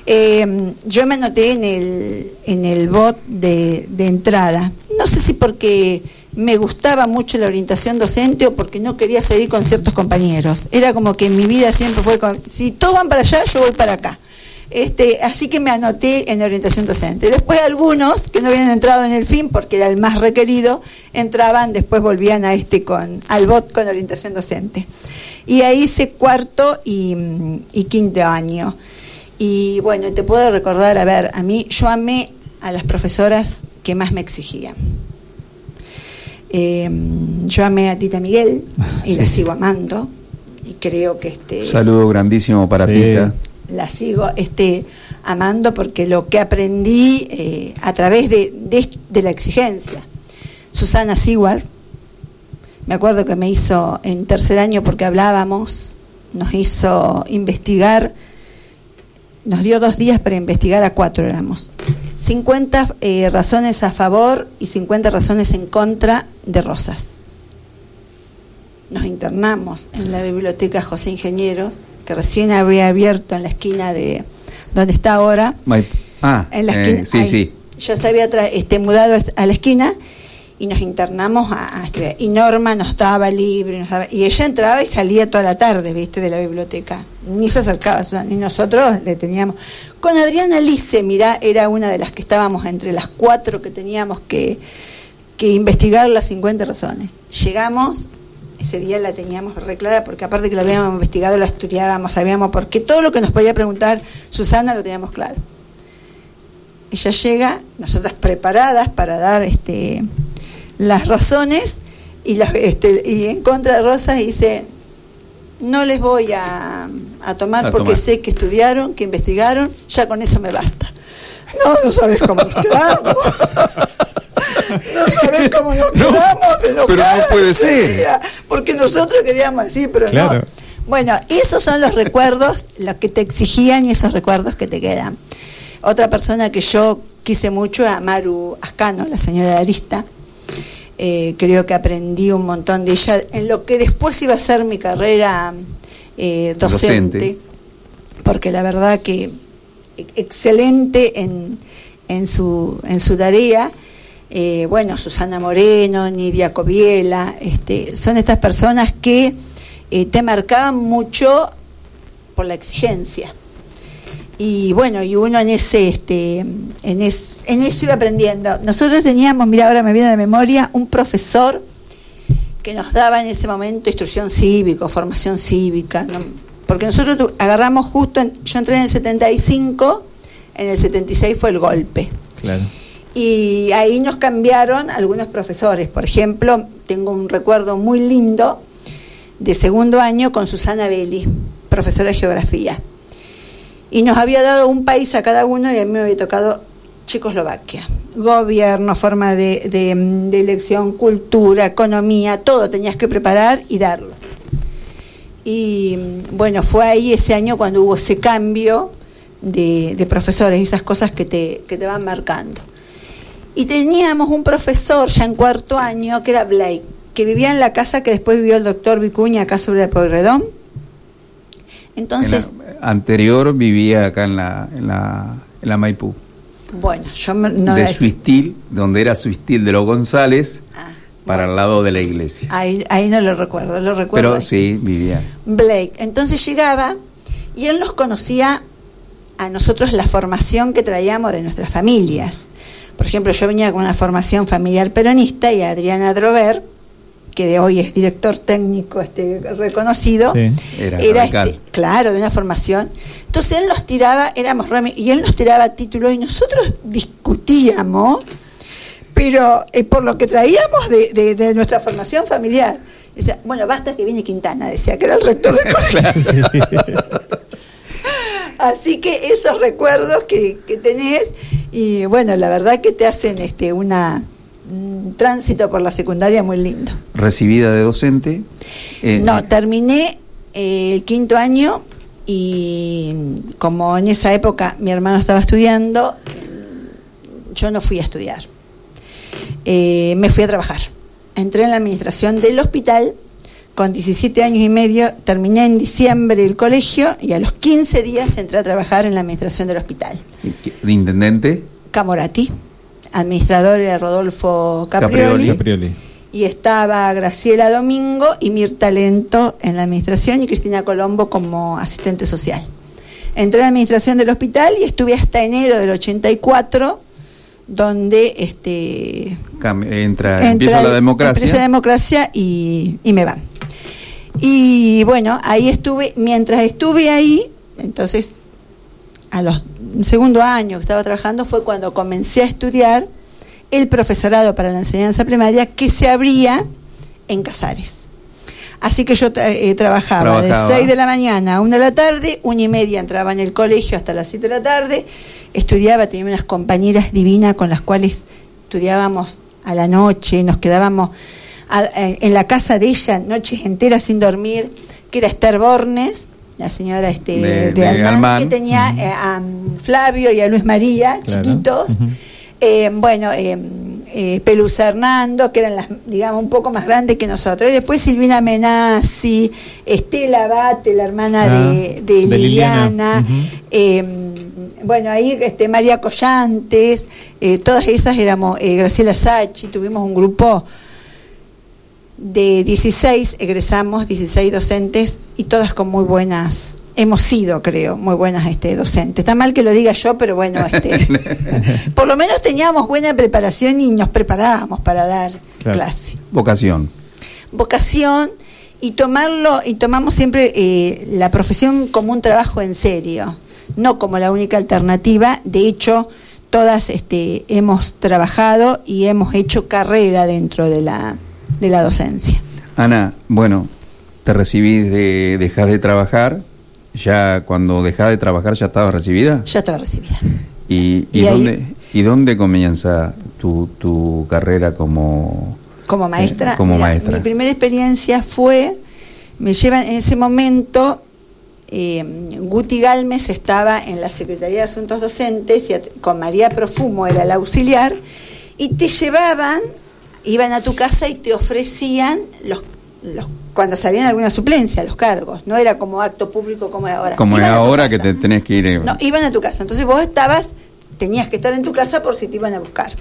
Eh, yo me anoté en el, en el bot de, de entrada. No sé si porque me gustaba mucho la orientación docente o porque no quería seguir con ciertos compañeros. Era como que en mi vida siempre fue, con- si todos van para allá, yo voy para acá. Este, así que me anoté en orientación docente. Después algunos que no habían entrado en el fin porque era el más requerido, entraban, después volvían a este con al bot con orientación docente. Y ahí hice cuarto y, y quinto año. Y bueno, te puedo recordar, a ver, a mí yo amé a las profesoras que más me exigían. Eh, yo amé a Tita Miguel y la sigo amando y creo que este Saludo grandísimo para Sí. Tita. la sigo este amando porque lo que aprendí eh, a través de, de, de la exigencia. Susana Siguar, me acuerdo que me hizo en tercer año porque hablábamos, nos hizo investigar, nos dio dos días para investigar a cuatro éramos. 50 eh, razones a favor y 50 razones en contra de Rosas. Nos internamos en la biblioteca José Ingenieros, que recién había abierto en la esquina de donde está ahora. Ah, En la eh, esquina, sí, ahí. sí. Ya se había tra- este, mudado a la esquina y nos internamos a, estudiar. Y Norma nos daba libre, nos daba- y ella entraba y salía toda la tarde, viste, de la biblioteca. Ni se acercaba, ni nosotros le teníamos. Con Adriana Lice, mirá, era una de las que estábamos entre las cuatro que teníamos que, que investigar las 50 razones. Llegamos, ese día la teníamos re clara, porque aparte que lo habíamos investigado, la estudiábamos, sabíamos, porque todo lo que nos podía preguntar Susana lo teníamos claro ella llega, nosotras preparadas para dar este las razones y las este, y en contra de Rosas dice no les voy a, a tomar A porque tomar. sé que estudiaron, que investigaron, ya con eso me basta. No, no sabes cómo nos quedamos. No sabes cómo nos quedamos de pero no puede ser. porque nosotros queríamos decir, pero Claro. no. Bueno, esos son los recuerdos, los que te exigían y esos recuerdos que te quedan. Otra persona que yo quise mucho a Maru Ascano, la señora Arista. Eh, creo que aprendí un montón de ella en lo que después iba a ser mi carrera eh, docente, Docente. porque la verdad que e- excelente en, en, su, en su tarea. Eh, bueno, Susana Moreno, Nidia Coviela, este, son estas personas que te marcaban mucho por la exigencia. Y bueno, y uno en ese, este, en, es- en eso iba aprendiendo. Nosotros teníamos, mira, ahora me viene a la memoria, un profesor que nos daba en ese momento instrucción cívica, formación cívica, ¿no? porque nosotros agarramos justo, en- yo entré en el 75, en el 76 fue el golpe. Claro. Y ahí nos cambiaron algunos profesores. Por ejemplo, tengo un recuerdo muy lindo de segundo año con Susana Belli, profesora de geografía. Y nos había dado un país a cada uno y a mí me había tocado Checoslovaquia. Gobierno, forma de, de, elección, cultura, economía, todo tenías que preparar y darlo. Y bueno, fue ahí ese año cuando hubo ese cambio de, de profesores, esas cosas que te, que te van marcando. Y teníamos un profesor ya en cuarto año que era Blake, que vivía en la casa que después vivió el doctor Vicuña acá sobre el Pueyrredón. Entonces, anterior vivía acá en la, en la, en la Maipú. Bueno, yo me- no de Suistil, donde era Suistil de los González, Ah, para el lado de la iglesia. ahí, ahí no lo recuerdo, lo recuerdo. Pero ahí. sí, vivía. Blake. Entonces llegaba y él nos conocía a nosotros la formación que traíamos de nuestras familias. Por ejemplo, yo venía con una formación familiar peronista y Adriana Drover, que de hoy es director técnico este reconocido, Sí, era este, claro, de una formación. Entonces él nos tiraba, éramos remi- y él nos tiraba títulos y nosotros discutíamos, pero eh, por lo que traíamos de, de- de nuestra formación familiar. Decía, bueno, basta que viene Quintana, decía que era el rector del colegio. Así que esos recuerdos que, que tenés, y bueno, la verdad que te hacen este una un tránsito por la secundaria muy lindo. Recibida de docente. eh, No, terminé eh, el quinto año y como en esa época mi hermano estaba estudiando, yo no fui a estudiar. Eh, me fui a trabajar. Entré en la administración del hospital con 17 años y medio, terminé en diciembre el colegio y a los 15 días entré a trabajar en la administración del hospital. de intendente. Camorati, administrador era Rodolfo Caprioli, Caprioli. y estaba Graciela Domingo y Mirta Lento en la administración y Cristina Colombo como asistente social. Entré en la administración del hospital y estuve hasta enero del 84, donde este, Cam- entra, entra empieza la democracia. empieza la democracia y, y me van. Y bueno, ahí estuve, mientras estuve ahí, entonces a los segundo año que estaba trabajando fue cuando comencé a estudiar el profesorado para la enseñanza primaria que se abría en Casares. Así que yo tra- eh, trabajaba, Trabajaba. de 6 de la mañana a 1 de la tarde, una y media entraba en el colegio hasta las 7 de la tarde, estudiaba, tenía unas compañeras divinas con las cuales estudiábamos a la noche, nos quedábamos a- eh, en la casa de ella noches enteras sin dormir, que era Esther Bornes, la señora este, De- de, Almán. que tenía eh, a mm, Flavio y a Luis María, Claro. chiquitos. Eh, bueno, eh, eh, Pelusa Hernando, que eran las, digamos, un poco más grandes que nosotros. Y después Silvina Menazzi, Estela Abate, la hermana Ah, de, de de Liliana. Liliana. eh, bueno, ahí este, María Collantes, eh, todas esas éramos, eh, Graciela Sachi, tuvimos un grupo de 16, egresamos 16 docentes y todas con muy buenas, hemos sido creo, muy buenas este, docentes. Está mal que lo diga yo, pero bueno, este, por lo menos teníamos buena preparación y nos preparábamos para dar Claro. clase. Vocación. Vocación y tomarlo, y tomamos siempre eh, la profesión como un trabajo en serio, no como la única alternativa. De hecho, todas este, hemos trabajado y hemos hecho carrera dentro de la, de la docencia. Ana, bueno, te recibís de dejar de trabajar. Ya cuando dejás de trabajar ya estabas recibida. Ya estaba recibida. ¿Y, y Y ahí- dónde, ¿Y dónde comienza tu, tu carrera como, Como maestra, Eh, como mira, maestra. mi primera experiencia fue, me llevan en ese momento, eh, Guti Galmes estaba en la Secretaría de Asuntos Docentes y con María Profumo era la auxiliar, y te llevaban, iban a tu casa y te ofrecían los, los cuando salían alguna suplencia, los cargos, no era como acto público como es ahora. como es Iban a tu ahora que te tenés que ir? eh, No, iban a tu casa. Entonces vos estabas, tenías que estar en tu casa por si te iban a buscar.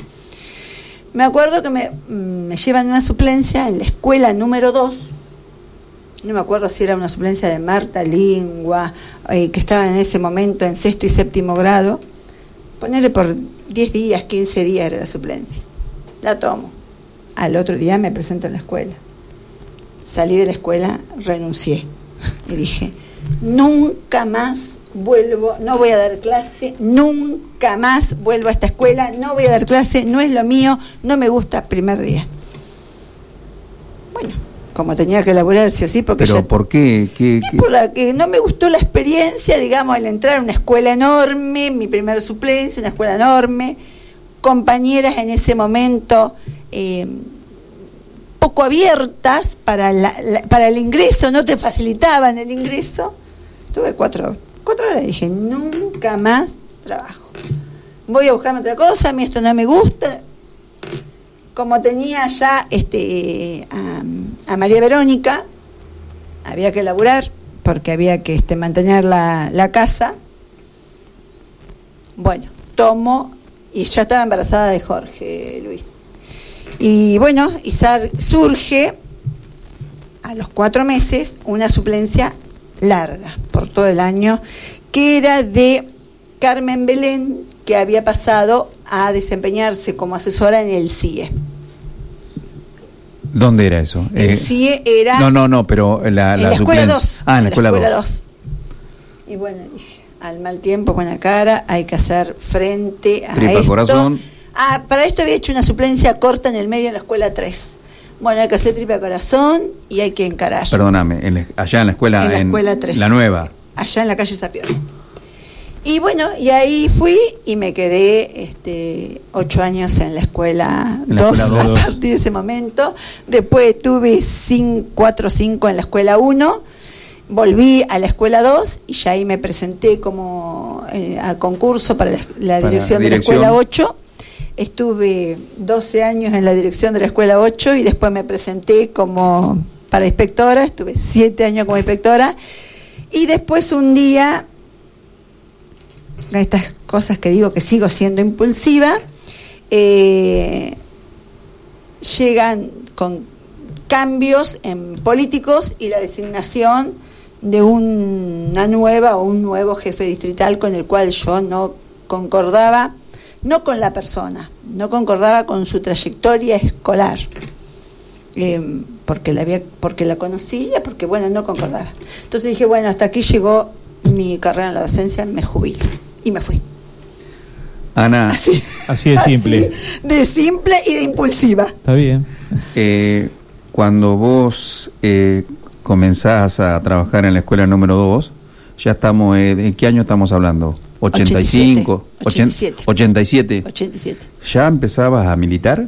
Me acuerdo que me, mm, me llevan una suplencia en la escuela número 2. No me acuerdo si era una suplencia de Marta Lingua, eh, que estaba en ese momento en sexto y séptimo grado. Ponerle por 10 días, 15 días era la suplencia. La tomo. Al otro día me presento en la escuela. Salí de la escuela, renuncié. Y dije, nunca más vuelvo, no voy a dar clase, nunca más vuelvo a esta escuela, no voy a dar clase, no es lo mío, no me gusta primer día. Bueno, como tenía que laburar sí o sí, porque ¿Pero ya por qué? ¿Qué- qué? por la que no me gustó la experiencia, digamos, el entrar a una escuela enorme, mi primer suplencia, una escuela enorme, compañeras en ese momento eh, poco abiertas para, la- para el ingreso, no te facilitaban el ingreso. Tuve cuatro, cuatro horas y dije, nunca más trabajo. Voy a buscarme otra cosa, a mí esto no me gusta. Como tenía ya este a, a María Verónica, había que laburar, porque había que este, mantener la, la casa. Bueno, tomo y ya estaba embarazada de Jorge Luis. Y bueno, y surge a los cuatro meses una suplencia larga por todo el año, que era de Carmen Belén, que había pasado a desempeñarse como asesora en el CIE. ¿Dónde era eso? El Eh, CIE era No, no, no, pero la, en la, escuela suplen- 2. Ah, en la escuela 2. 2. Y bueno, dije, al mal tiempo, buena cara, hay que hacer frente a Tripa esto. corazón. Ah, para esto había hecho una suplencia corta en el medio en la escuela 3. Bueno, hay que hacer tripa corazón y hay que encarar. Perdóname, en allá en la escuela, En la escuela tres. la nueva. allá en la calle Sapión. Y bueno, y ahí fui y me quedé este, ocho años en la escuela En la 2 escuela a partir de ese momento. Después tuve cin- cuatro o cinco en la escuela 1. Volví a la escuela 2 y ya ahí me presenté como eh, a concurso para la, la Para dirección de la dirección. escuela 8. Estuve 12 años en la dirección de la escuela 8 y después me presenté como para inspectora. Estuve 7 años como inspectora. Y después un día, estas cosas que digo que sigo siendo impulsiva, eh, llegan con cambios en políticos y la designación de un- una nueva o un nuevo jefe distrital con el cual yo no concordaba, no con la persona, no concordaba con su trayectoria escolar, eh, porque la había, porque la conocía, porque bueno, no concordaba. Entonces dije, bueno, hasta aquí llegó mi carrera en la docencia, me jubilo y me fui. Ana, Así de simple. De simple y de impulsiva. Está bien. eh, cuando vos eh, comenzás a trabajar en la escuela número 2, ya estamos, eh, ¿en qué año estamos hablando? 85, 87. 87. 87. ¿Ya empezabas a militar?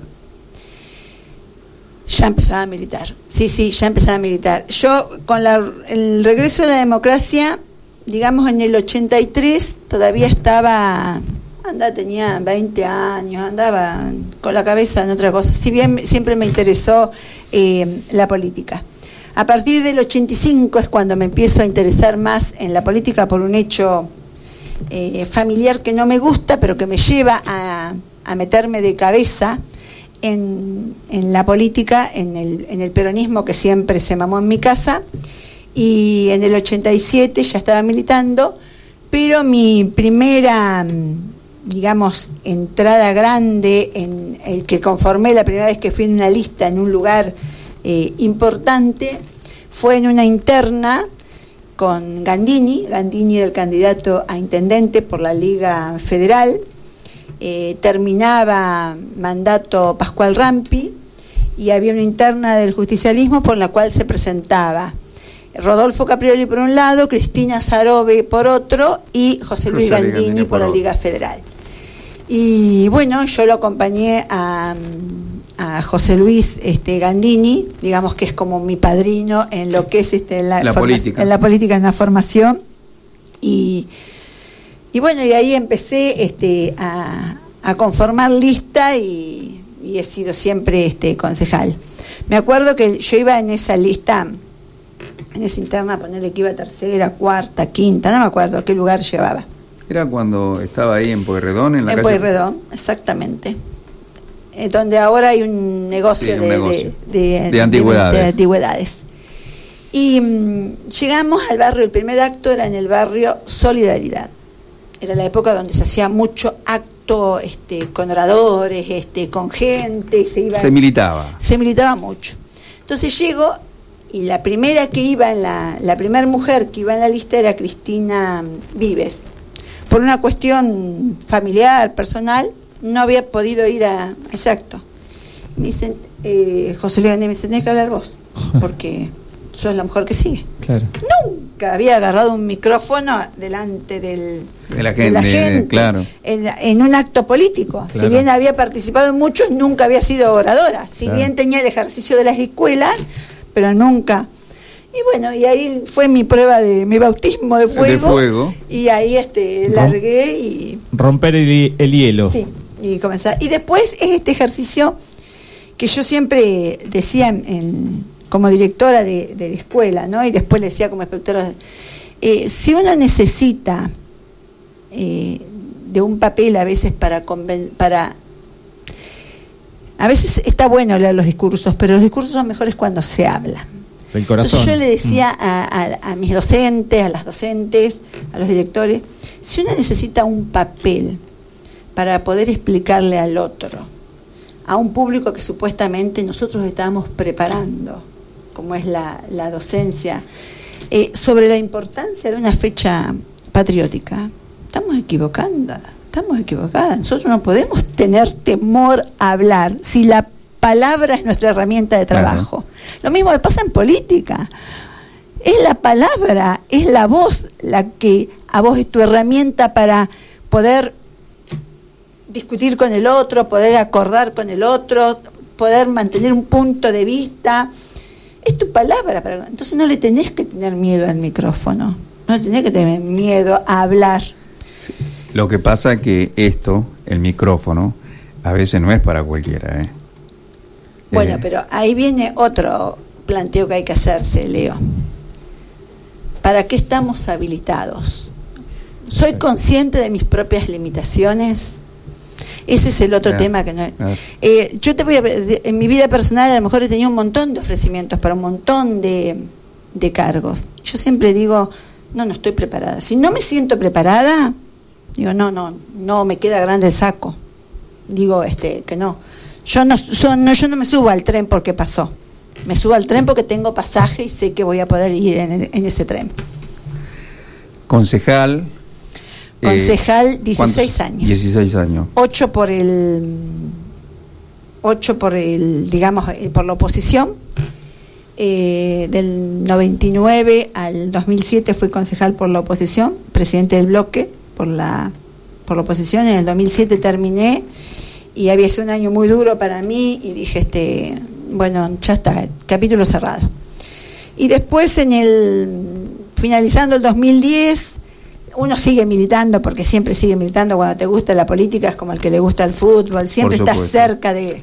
Ya empezaba a militar. Sí, sí, ya empezaba a militar. Yo, con la- el regreso de la democracia, digamos en el 83, todavía estaba, anda, tenía 20 años, andaba con la cabeza en otra cosa. Si bien siempre me interesó eh, la política. A partir del 85 es cuando me empiezo a interesar más en la política por un hecho eh, familiar que no me gusta, pero que me lleva a, meterme de cabeza en, la política, en el, en el peronismo que siempre se mamó en mi casa. Y en el 87 ya estaba militando, pero mi primera, mm, digamos, entrada grande en el que conformé la primera vez que fui en una lista en un lugar eh, importante fue en una interna con Gandini. Gandini era el candidato a intendente por la Liga Federal. Eh, terminaba mandato Pascual Rampi y había una interna del justicialismo por la cual se presentaba Rodolfo Caprioli por un lado, Cristina Sarobe por otro y José Luis José Gandini Gandini por la. Liga Federal. Y bueno, yo lo acompañé a, a José Luis este, Gandini, digamos que es como mi padrino en lo que es este, la, La política. en la política, en la formación. Y, y bueno, y ahí empecé este, a, a conformar lista y, y he sido siempre este, concejal. Me acuerdo que yo iba en esa lista, en esa interna, ponerle que iba tercera, cuarta, quinta, no me acuerdo qué lugar llevaba. Era cuando estaba ahí en Pueyrredón, en la En calle. Pueyrredón, exactamente. Eh, donde ahora hay un negocio, Sí, un de, negocio. de- De antigüedades. de antigüedades. Y mm, llegamos al barrio, el primer acto era en el barrio Solidaridad. Era la época donde se hacía mucho acto este, con oradores, este, con gente, se iba Se militaba. se militaba mucho. Entonces llego y la primera que iba en la, la primera mujer que iba en la lista era Cristina Vives. Por una cuestión familiar, personal, no había podido ir a ese acto. Me dicen, eh, José Luis me dice, tenés que hablar vos, porque sos la mujer que sigue. Claro. Nunca había agarrado un micrófono delante del, De la de gente, la gente claro. en, en un acto político. Si bien había participado en muchos, nunca había sido oradora. Si Claro. bien tenía el ejercicio de las escuelas, pero nunca. Y bueno, y ahí fue mi prueba de mi bautismo de fuego. De fuego. Y ahí este largué y Romper el, el hielo. sí, y comenzar. Y después es este ejercicio que yo siempre decía en, en- como directora de, de la escuela, ¿no? Y después le decía como inspectora. Eh, si uno necesita eh, de un papel a veces para para a veces está bueno leer los discursos, pero los discursos son mejores cuando se hablan. Del corazón. Entonces yo le decía a, a- a mis docentes, a las docentes, a los directores, si uno necesita un papel para poder explicarle al otro, a un público que supuestamente nosotros estamos preparando, como es la, la docencia, eh, sobre la importancia de una fecha patriótica, estamos equivocando, estamos equivocadas. Nosotros no podemos tener temor a hablar si la palabra es nuestra herramienta de trabajo. Lo mismo que pasa en política. Es la palabra, es la voz la que a vos es tu herramienta para poder discutir con el otro, poder acordar con el otro, poder mantener un punto de vista. Es tu palabra, pero entonces no le tenés que tener miedo al micrófono, no tenés que tener miedo a hablar. Lo que pasa es que esto, el micrófono, a veces no es para cualquiera. ¿eh? Bueno, Eh, pero ahí viene otro planteo que hay que hacerse, Leo. ¿Para qué estamos habilitados? ¿Soy consciente de mis propias limitaciones? Ese es el otro tema que no... claro. Eh, yo te voy a... En mi vida personal a lo mejor he tenido un montón de ofrecimientos para un montón de, de cargos. Yo siempre digo, no, no estoy preparada. Si no me siento preparada, digo, no, no, no me queda grande el saco. Digo, este, que no. Yo no, yo no, yo no me subo al tren porque pasó. Me subo al tren porque tengo pasaje y sé que voy a poder ir en, en ese tren. Concejal. Eh, Concejal, 16 ¿cuántos? años. 16 años. 8 por el 8 por el digamos eh, por la oposición Eh, del 99 al 2007 fui concejal por la oposición presidente del bloque por la por la oposición en el 2007 terminé y había sido un año muy duro para mí y dije este bueno ya está capítulo cerrado y después en el finalizando el 2010 uno sigue militando porque siempre sigue militando cuando te gusta la política es como el que le gusta el fútbol siempre estás cerca de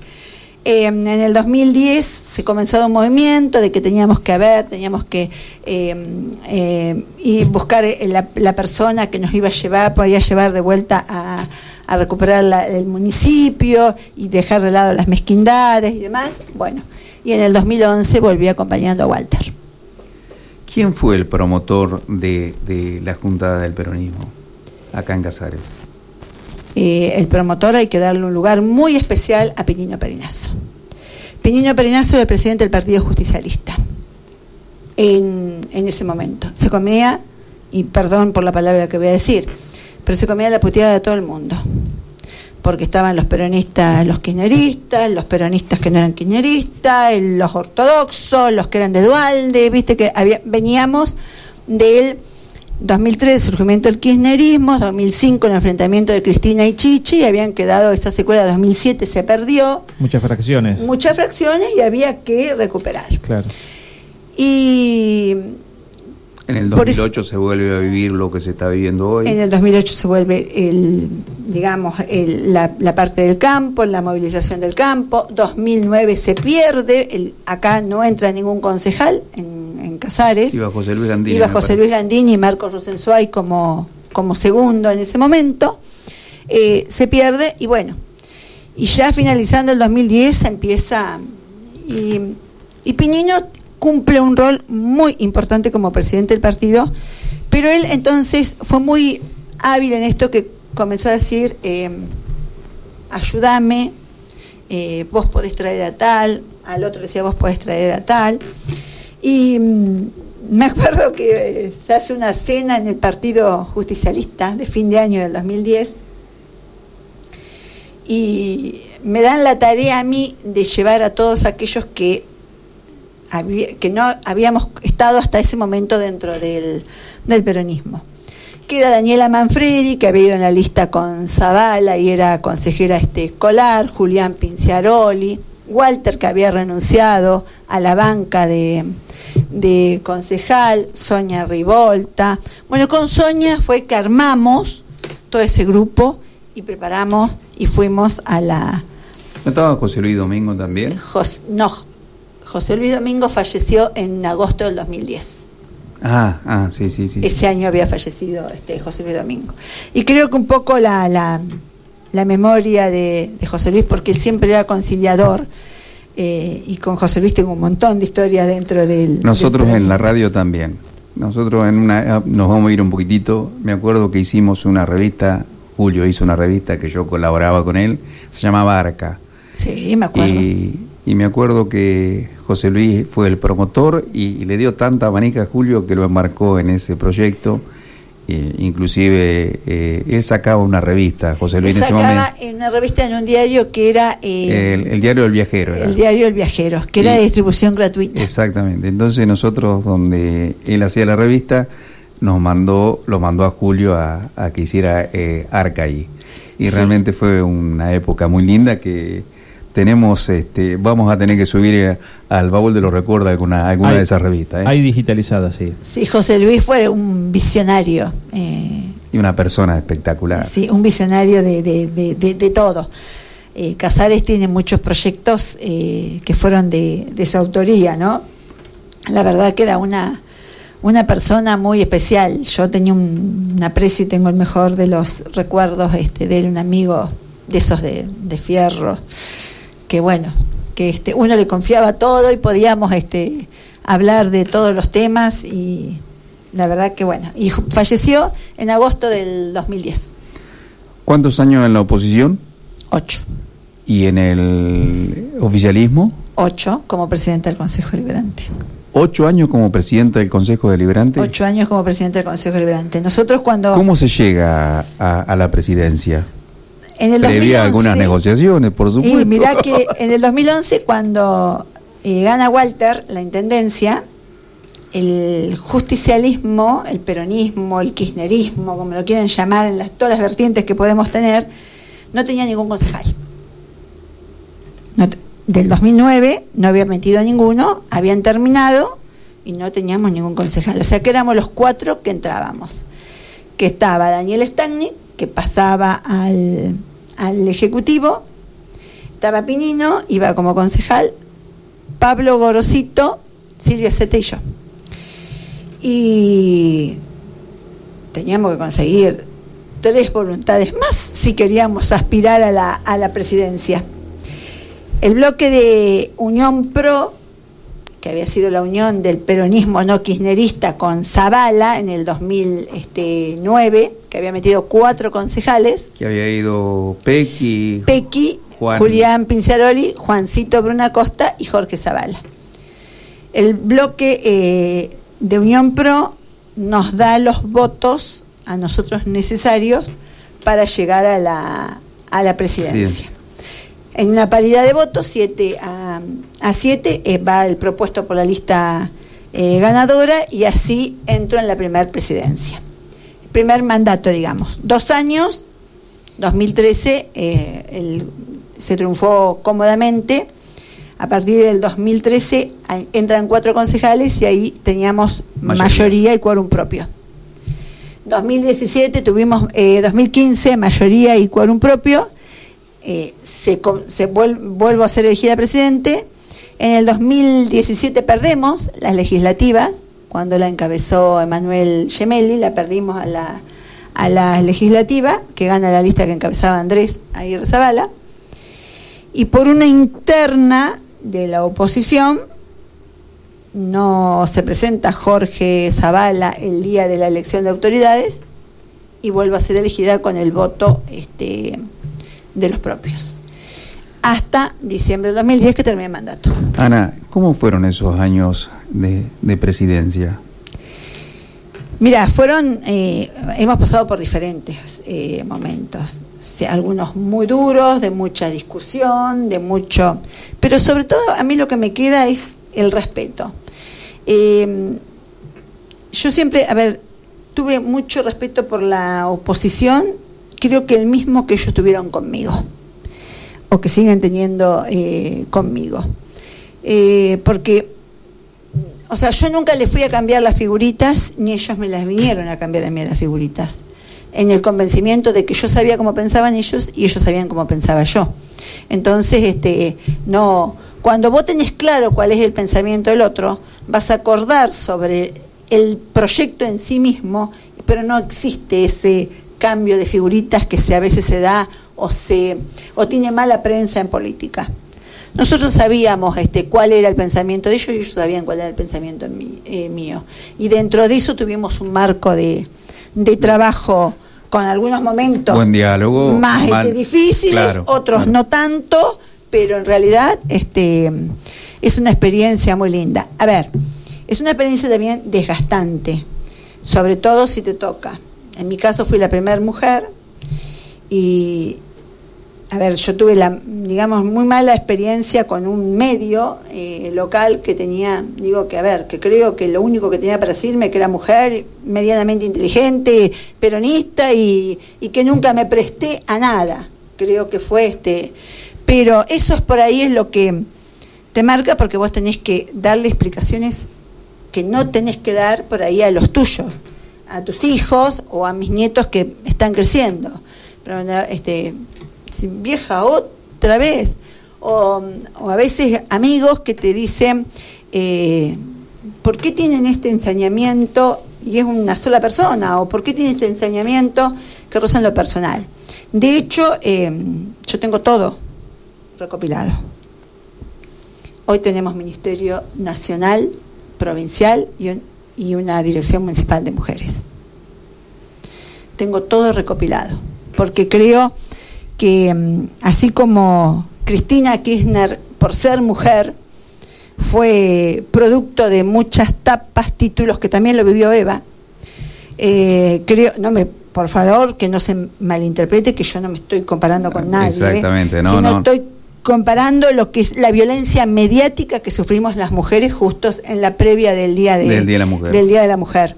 eh, en el 2010 se comenzó un movimiento de que teníamos que haber, teníamos que eh, eh, y buscar eh, la, la persona que nos iba a llevar, podía llevar de vuelta a, a recuperar la- el municipio y dejar de lado las mezquindades y demás. Bueno, y en el 2011 volví acompañando a Walter. ¿Quién fue el promotor de, de la Junta del Peronismo acá en Casares? Eh, el promotor hay que darle un lugar muy especial a Pinino Perinazo. Pinino Perinazo era el presidente del Partido Justicialista en, en ese momento. Se comía, y perdón por la palabra que voy a decir, pero se comía la puteada de todo el mundo. Porque estaban los peronistas, los kirchneristas, los peronistas que no eran kirchneristas, los ortodoxos, los que eran de Dualde, viste que había, veníamos del 2003 el surgimiento del kirchnerismo, 2005 el enfrentamiento de Cristina y Chichi, y habían quedado esa secuela 2007 se perdió, Muchas fracciones. muchas fracciones y había que recuperar. Claro. Y En el Por eso- 2008 se vuelve a vivir lo que se está viviendo hoy. en el 2008 se vuelve el, digamos, el- la, la parte del campo, la movilización del campo. 2009 se pierde, el- acá no entra ningún concejal en, en Casares. Iba José Luis Gandini. Iba José. Luis Gandini y Marcos Rosensuay como, como segundo en ese momento. Eh, se pierde y bueno, y ya finalizando el 2010 se empieza. Y, y Piñino cumple un rol muy importante como presidente del partido, pero él entonces fue muy hábil en esto que comenzó a decir: eh, ayúdame, eh, vos podés traer a tal, al otro decía: vos podés traer a tal. Y mm, me acuerdo que eh, se hace una cena en el Partido Justicialista de fin de año del 2010 y me dan la tarea a mí de llevar a todos aquellos que, había- que no habíamos estado hasta ese momento dentro del, del peronismo. Que era Daniela Manfredi, que había ido en la lista con Zavala y era consejera este, escolar, Julián Pinciaroli, Walter, que había renunciado a la banca de, de concejal, Sonia Rivolta. Bueno, con Sonia fue que armamos todo ese grupo y preparamos y fuimos a la ¿No estaba José Luis Domingo también? Jos- no José Luis Domingo falleció en agosto del 2010. Ah, ah, sí, sí, sí. Ese año había fallecido este José Luis Domingo. Y creo que un poco la, la, la memoria de, de José Luis, porque él siempre era conciliador, eh, y con José Luis tengo un montón de historias dentro del... Nosotros del en la radio también. Nosotros en una nos vamos a ir un poquitito. Me acuerdo que hicimos una revista, Julio hizo una revista que yo colaboraba con él, se llamaba Arca. Sí, me acuerdo. Y, y me acuerdo que José Luis fue el promotor y, y le dio tanta manica a Julio que lo embarcó en ese proyecto. Eh, inclusive eh, él sacaba una revista, José Luis Él en ese momento. sacaba en una revista en un diario que era eh, El, el diario del viajero. era. el diario El Viajero, que era de distribución gratuita. Exactamente. Entonces nosotros donde él hacía la revista nos mandó, lo mandó a Julio a, a que hiciera eh, Arca ahí. Y Sí. realmente fue una época muy linda que tenemos, este, vamos a tener que subir eh, al baúl de los recuerdos alguna, alguna Hay- de esas revistas. ¿eh? Hay digitalizadas, sí. Sí, José Luis fue un visionario, eh, Y una persona espectacular. sí, un visionario de, de, de, de- de todo. Eh, Casares tiene muchos proyectos eh, que fueron de, de su autoría, ¿no? La verdad que era una, una persona muy especial. Yo tenía un, un aprecio y tengo el mejor de los recuerdos este, de él, un amigo de esos de, de fierro, que bueno, que este, uno le confiaba todo y podíamos este, hablar de todos los temas y la verdad que bueno. Y falleció en agosto del 2010. ¿Cuántos años en la oposición? Ocho. ¿Y en el oficialismo? Ocho como presidente del Consejo Liberante. ¿Ocho años como presidente del Consejo Deliberante? Ocho años como presidente del Consejo Liberante. Nosotros cuando... ¿Cómo se llega a, a la presidencia? En el Previa 2011, algunas negociaciones, por supuesto. Y mirá que en el 2011, cuando eh, gana Walter la intendencia, el justicialismo, el peronismo, el kirchnerismo, como lo quieran llamar, en las, todas las vertientes que podemos tener, no tenía ningún concejal. No del 2009 no había metido a ninguno, habían terminado y no teníamos ningún concejal. O sea que éramos los cuatro que entrábamos. Que estaba Daniel Stagni, que pasaba al, al Ejecutivo, estaba Pinino, iba como concejal, Pablo Gorosito, Silvia Sete y yo. Y teníamos que conseguir tres voluntades más si queríamos aspirar a la, a la presidencia. El bloque de Unión Pro, que había sido la unión del peronismo no kirchnerista con Zavala en el 2009, que había metido cuatro concejales, Que había ido Pequi, Pequi, Juan. Julián Pinzaroli, Juancito Bruna Costa y Jorge Zavala. El bloque eh, de Unión Pro nos da los votos a nosotros necesarios para llegar a la, a la presidencia. En una paridad de votos, 7 a 7, va el propuesto por la lista eh, ganadora y así entro en la primera presidencia. Primer mandato, digamos. Dos años, 2013 eh, el- se triunfó cómodamente. A partir del 2013 ahí entran cuatro concejales y ahí teníamos Mayoría. mayoría, y quórum propio. 2017 tuvimos, eh, 2015 mayoría y quórum propio. Eh, se, se vuel- vuelvo a ser elegida presidente. En el 2017 perdemos las legislativas, cuando la encabezó Emanuel Gemelli, la perdimos a la, a la legislativa, que gana la lista que encabezaba Andrés Aguirre Zavala. Y por una interna de la oposición, no se presenta Jorge Zavala el día de la elección de autoridades y vuelve a ser elegida con el voto este, de los propios. Hasta diciembre del 2010 que termina el mandato. Ana, ¿cómo fueron esos años de, de presidencia? Mira, fueron, eh, hemos pasado por diferentes eh, momentos, algunos muy duros, de mucha discusión, de mucho, pero sobre todo a mí lo que me queda es el respeto. Eh, yo siempre, a ver, tuve mucho respeto por la oposición, creo que el mismo que ellos tuvieron conmigo, que siguen teniendo eh, conmigo. Eh, porque o sea, yo nunca le fui a cambiar las figuritas, ni ellos me las vinieron a cambiar a mí las figuritas. En el convencimiento de que yo sabía cómo pensaban ellos y ellos sabían cómo pensaba yo. Entonces, este, no, Cuando vos tenés claro cuál es el pensamiento del otro, vas a acordar sobre el proyecto en sí mismo, pero no existe ese cambio de figuritas que se, a veces se da o se o tiene mala prensa en política. Nosotros sabíamos este, cuál era el pensamiento de ellos y ellos sabían cuál era el pensamiento en mí- eh, mío. Y dentro de eso tuvimos un marco de, de trabajo con algunos momentos Buen diálogo. más mal- este, difíciles, claro, otros claro. no tanto, pero en realidad este, es una experiencia muy linda. A ver, es una experiencia también desgastante, sobre todo si te toca. En mi caso fui la primera mujer y, a ver, yo tuve la, digamos, muy mala experiencia con un medio eh, local que tenía, digo que, a ver, que creo que lo único que tenía para decirme que era mujer, medianamente inteligente, peronista y, y que nunca me presté a nada. Creo que fue este. Pero eso es por ahí es lo que te marca porque vos tenés que darle explicaciones que no tenés que dar por ahí a los tuyos, a tus hijos o a mis nietos que están creciendo. Pero este, vieja otra vez. O, a veces amigos que te dicen, eh, ¿por qué tienen este ensañamiento y es una sola persona? ¿O por qué tienen este ensañamiento que roza lo personal? De hecho, eh, yo tengo todo recopilado. Hoy tenemos Ministerio Nacional, Provincial y, un- y una Dirección Municipal de Mujeres. Tengo todo recopilado, porque creo que mm, así como Cristina Kirchner, por ser mujer, fue producto de muchas tapas, títulos que también lo vivió Eva. Eh, creo, no me, por favor, que no se malinterprete que yo no me estoy comparando con nadie, Exactamente, ¿eh? no, sino no. estoy comparando lo que es la violencia mediática que sufrimos las mujeres justos en la previa del día de, Del Día de la Mujer. del Día de la Mujer.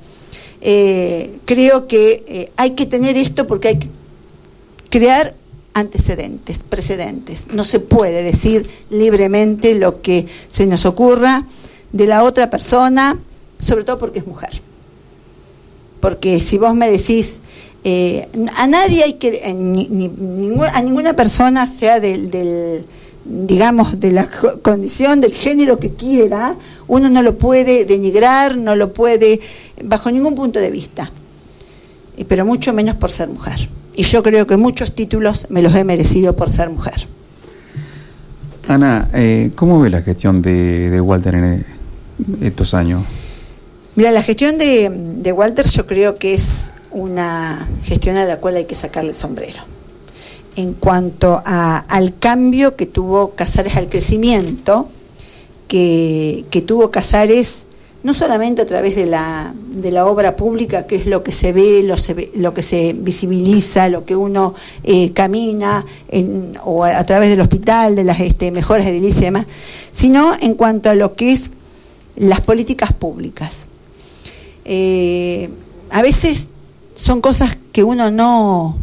Eh, creo que hay que tener esto porque hay que crear antecedentes, precedentes. No se puede decir libremente lo que se nos ocurra de la otra persona, sobre todo porque es mujer. Porque si vos me decís, eh, a nadie hay que, eh, ni- a ninguna persona, sea del, del, digamos, de la co- condición, del género que quiera, uno no lo puede denigrar, no lo puede, bajo ningún punto de vista. Eh, pero mucho menos por ser mujer. Y yo creo que muchos títulos me los he merecido por ser mujer. Ana, eh, ¿cómo ve la gestión de, de Walter en eh, estos años? Mira, la gestión de, de Walter yo creo que es una gestión a la cual hay que sacarle el sombrero. En cuanto a- al cambio que tuvo Casares, al crecimiento que, que tuvo Casares, no solamente a través de la, de la obra pública, que es lo que se ve, lo, se lo que se visibiliza, lo que uno eh, camina, en- o a, a través del hospital, de las este, mejoras edilicias y demás, sino en cuanto a lo que es las políticas públicas. Eh, a veces son cosas que uno no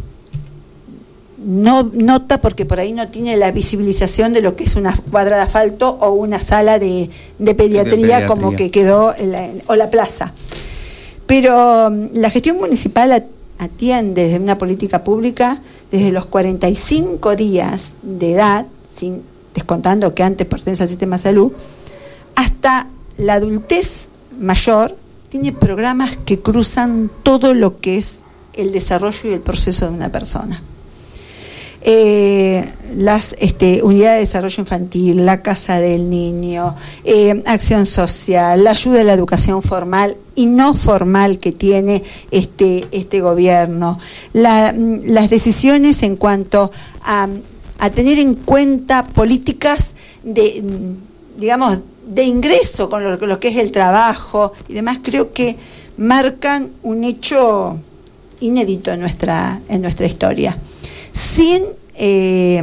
no nota porque por ahí no tiene la visibilización de lo que es una cuadra de asfalto o una sala de, de pediatría, pediatría. como que quedó en la- o la plaza. Pero mm, la gestión municipal at- atiende desde una política pública desde los 45 días de edad, sin descontando que antes pertenece al sistema de salud, hasta la adultez mayor, tiene programas que cruzan todo lo que es el desarrollo y el proceso de una persona. Eh, las este, unidades de desarrollo infantil, la casa del niño, eh, acción social, la ayuda a la educación formal y no formal que tiene este, este gobierno, mm, las decisiones en cuanto a, tener en cuenta políticas de, mm, digamos, de ingreso con lo, lo que es el trabajo y demás, creo que marcan un hecho inédito en nuestra, en nuestra historia. Sin, eh,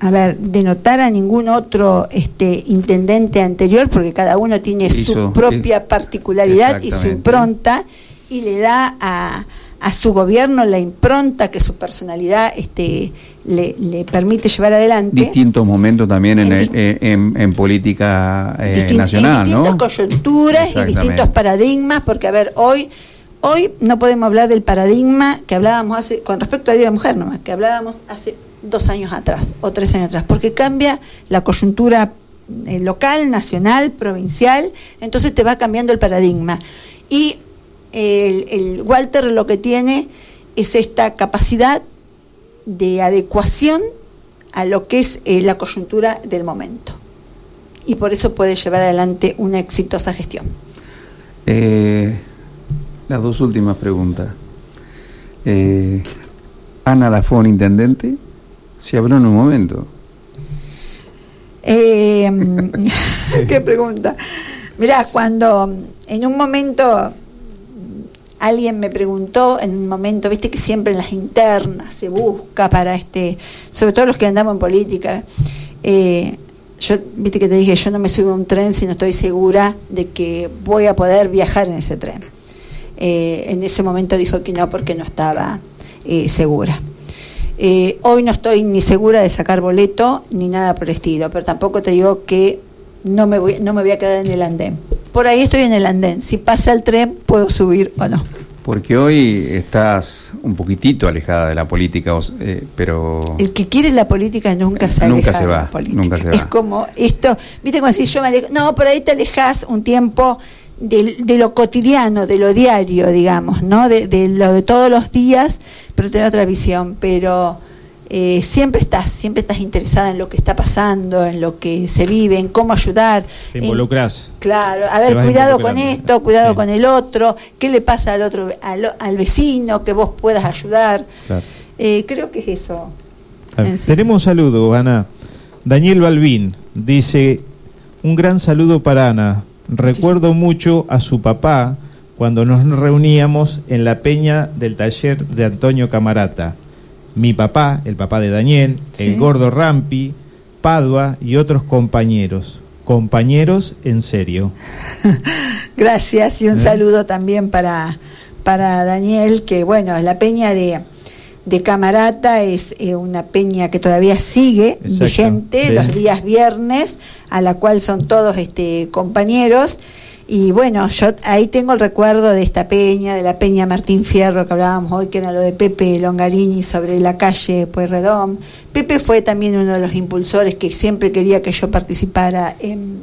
a ver, denotar a ningún otro este, intendente anterior, porque cada uno tiene su propia particularidad y su impronta, y le da a, a su gobierno la impronta que su personalidad este, le, le permite llevar adelante. Distintos momentos también en, en, en- en política eh, Distin- en nacional, distintas ¿no? coyunturas y distintos paradigmas, porque a ver, hoy hoy no podemos hablar del paradigma que hablábamos hace, con respecto a la Mujer nomás, que hablábamos hace dos años atrás o tres años atrás, porque cambia la coyuntura eh, local, nacional, provincial, entonces te va cambiando el paradigma. Y el, el Walter lo que tiene es esta capacidad de adecuación a lo que es eh, la coyuntura del momento. Y por eso puede llevar adelante una exitosa gestión. Eh, las dos últimas preguntas. Eh, Ana Lafón, intendente, se habló en un momento. Eh, qué pregunta. Mirá, cuando en un momento alguien me preguntó, en un momento, viste que siempre en las internas se busca para este, sobre todo los que andamos en política, eh, yo, viste que te dije, yo no me subo a un tren si no estoy segura de que voy a poder viajar en ese tren. Eh, en ese momento dijo que no porque no estaba eh, segura. Eh, hoy no estoy ni segura de sacar boleto ni nada por el estilo, pero tampoco te digo que no me voy, no me voy a quedar en el andén. Por ahí estoy en el andén. Si pasa el tren, puedo subir o no. Porque hoy estás un poquitito alejada de la política, eh, pero El que quiere la política nunca se nunca se de va, la política. nunca se Es va. como esto, viste como si yo me alejo. No, por ahí te alejas un tiempo de, de lo cotidiano, de lo diario, digamos, ¿no? De, de lo de todos los días, pero tener otra visión. Pero eh, siempre estás, siempre estás interesada en lo que está pasando, en lo que se vive, en cómo ayudar. Te en- involucras. Claro, a ver, cuidado con esto, cuidado con el otro, qué le pasa al otro, al, al vecino, que vos puedas ayudar. Claro. Eh, creo que es eso. Sí. Tenemos un saludo, Ana. Daniel Balbín dice, un gran saludo para Ana. Recuerdo mucho a su papá cuando nos reuníamos en la peña del taller de Antonio Camarata. Mi papá, el papá de Daniel, Sí. el gordo Rampi, Padua y otros compañeros. Compañeros en serio. Gracias y un ¿Eh? saludo también para, para Daniel, que bueno, la peña de, de Camarata es eh, una peña que todavía sigue Exacto, vigente los días viernes, a la cual son todos este, compañeros. Y bueno, yo ahí tengo el recuerdo de esta peña, de la peña Martín Fierro que hablábamos hoy, que era lo de Pepe Longarini sobre la calle Pueyrredón. Pepe fue también uno de los impulsores que siempre quería que yo participara en,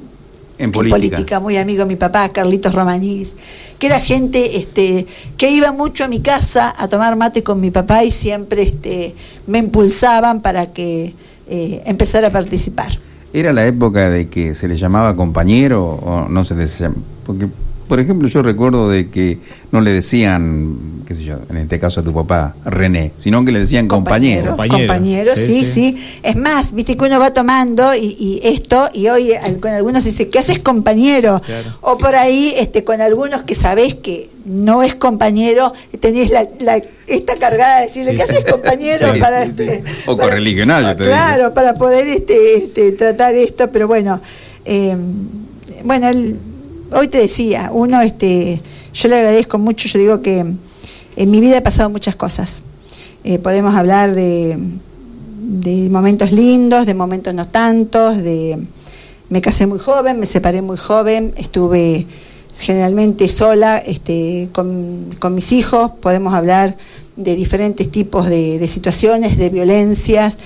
en en política. política, muy amigo de mi papá, Carlitos Romanís, que era gente este, que iba mucho a mi casa a tomar mate con mi papá y siempre este, me impulsaban para que eh, empezara a participar. ¿Era la época de que se le llamaba compañero o no se les llam- Porque, por ejemplo, yo recuerdo de que no le decían, qué sé yo, en este caso a tu papá, René, sino que le decían compañero. Compañero, sí, sí, Es más, viste que uno va tomando y, y esto, y hoy con algunos dice, ¿qué haces compañero? O por ahí, este, con algunos que sabés que no es compañero, tenés la, la- esta cargada de decirle, Sí. ¿qué haces compañero? Sí, para sí, este, sí. O correligionario, digo. Claro, para poder este, este, tratar esto, pero bueno, eh, bueno, el- hoy te decía, uno, este, yo le agradezco mucho, yo digo que en mi vida he pasado muchas cosas. Eh, podemos hablar de, de momentos lindos, de momentos no tantos, de me casé muy joven, me separé muy joven, estuve generalmente sola este, con, con mis hijos, podemos hablar de diferentes tipos de, de situaciones, de violencias,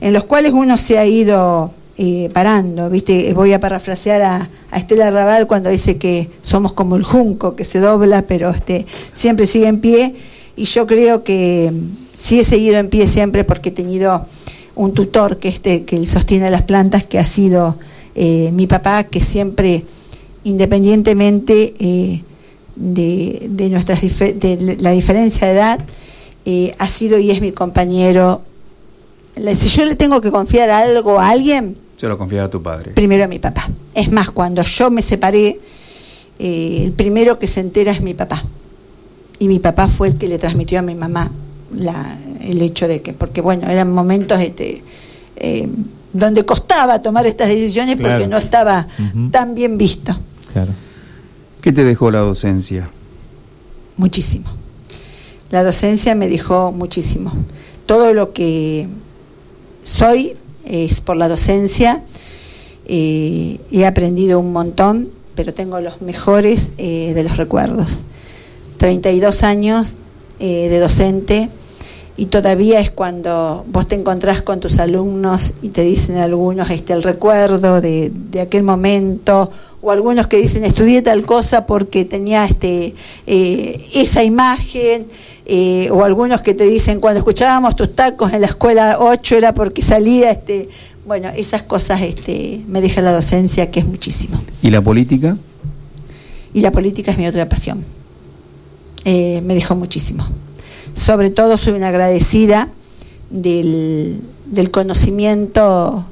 en los cuales uno se ha ido eh, parando, ¿viste? Voy a parafrasear a, a Estela Raval cuando dice que somos como el junco que se dobla, pero este, siempre sigue en pie, y yo creo que sí he seguido en pie siempre porque he tenido un tutor que este que sostiene las plantas que ha sido eh, mi papá que siempre independientemente eh, de, de nuestras de la diferencia de edad eh, ha sido y es mi compañero si yo le tengo que confiar algo a alguien Se lo confiaba a tu padre. primero a mi papá es más cuando yo me separé eh, el primero que se entera es mi papá y mi papá fue el que le transmitió a mi mamá la, el hecho de que, porque bueno, eran momentos este, eh, donde costaba tomar estas decisiones porque Claro. no estaba tan bien visto. ¿Qué te dejó la docencia? Muchísimo. La docencia me dejó muchísimo. Todo lo que soy es por la docencia. Eh, he aprendido un montón, pero tengo los mejores eh, de los recuerdos. 32 años eh, de docente, y todavía es cuando vos te encontrás con tus alumnos y te dicen algunos este el recuerdo de, de aquel momento o algunos que dicen estudié tal cosa porque tenía este eh, esa imagen eh, o algunos que te dicen cuando escuchábamos tus tacos en la escuela 8 era porque salía este bueno esas cosas este me deja la docencia que es muchísimo ¿Y la política? y la política es mi otra pasión. Eh, me dejó muchísimo. Sobre todo soy una agradecida del, del conocimiento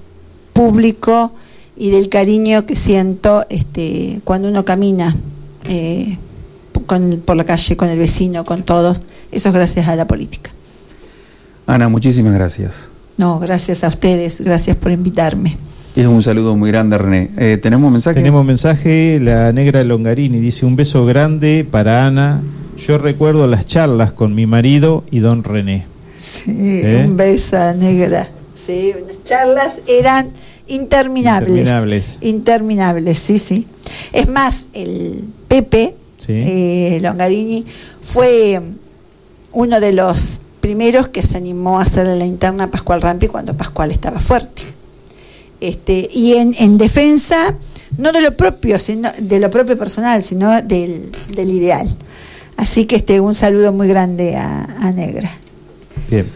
público y del cariño que siento este, cuando uno camina eh, con- por la calle, con el vecino, con todos. Eso es gracias a la política. Ana, muchísimas gracias. No, gracias a ustedes, gracias por invitarme. Es un saludo muy grande, René. Eh, ¿Tenemos mensaje? Tenemos mensaje, la negra Longarini dice un beso grande para Ana. Yo recuerdo las charlas con mi marido y don René. Sí, ¿Eh? Un beso, negra. Sí, las charlas eran interminables. Interminables. Interminables, sí, sí. Es más, el Pepe Sí. eh, Longarini fue uno de los primeros que se animó a hacer la interna a Pascual Rampi cuando Pascual estaba fuerte. Este, y en, en defensa, no de lo propio, sino de lo propio personal, sino del, del ideal. Así que este, un saludo muy grande a, a Negra. Bien.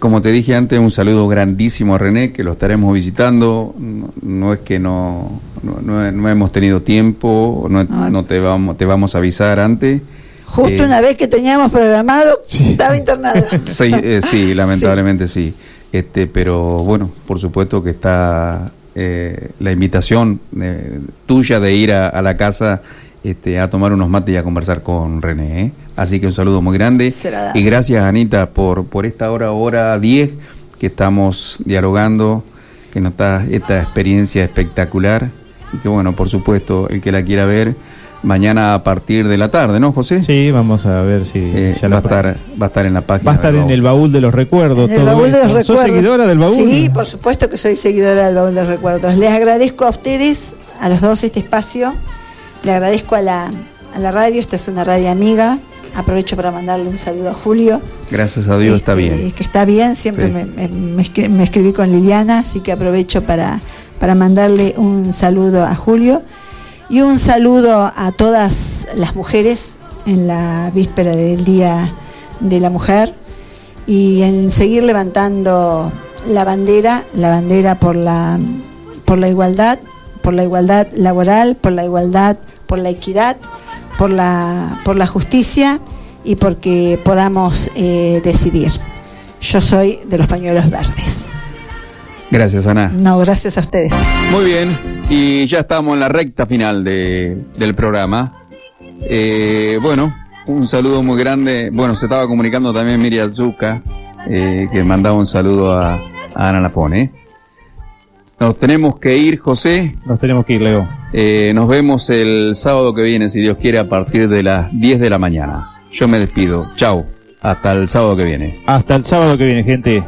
Como te dije antes, un saludo grandísimo a René, que lo estaremos visitando. No, no es que no, no, no- no hemos tenido tiempo, no, no te, vamos, te vamos a avisar antes. Justo Eh, una vez que teníamos programado, estaba internada. Sí, eh, sí, lamentablemente sí. Este, pero bueno, por supuesto que está eh, la invitación eh, tuya de ir a, a la casa este, a tomar unos mates y a conversar con René. Así que un saludo muy grande. Será. Y gracias, Anita, por, por esta hora, hora 10 que estamos dialogando, que nos da esta experiencia espectacular. Y que bueno, por supuesto, el que la quiera ver, mañana a partir de la tarde, ¿no, José? Sí, vamos a ver si Eh, ya va, a lo estar, va a estar en la página. Va a estar en Baúl. el baúl de los recuerdos. En el todo baúl de ¿Sos seguidora del baúl? Sí, por supuesto que soy seguidora del baúl de los recuerdos. Les agradezco a ustedes, a los dos, este espacio. Le agradezco a la, a la radio, esta es una radio amiga. Aprovecho para mandarle un saludo a Julio. Gracias a Dios está eh, bien. que está bien, siempre Sí. me, me escribí con Liliana, así que aprovecho para, para mandarle un saludo a Julio y un saludo a todas las mujeres en la víspera del Día de la Mujer y en seguir levantando la bandera, la bandera por la, por la igualdad, por la igualdad laboral, por la igualdad, por la equidad, por la, por la justicia y porque podamos eh, decidir. Yo soy de los pañuelos verdes. Gracias, Ana. No, gracias a ustedes. Muy bien, y ya estamos en la recta final de- del programa. Eh, bueno, un saludo muy grande. Bueno, se estaba comunicando también Miriam Zucca, eh, que mandaba un saludo a, a Ana Lafone. Nos tenemos que ir, José. Nos tenemos que ir, Leo. Eh, nos vemos el sábado que viene, si Dios quiere, a partir de las 10 de la mañana. Yo me despido. Chao. Hasta el sábado que viene. Hasta el sábado que viene, gente.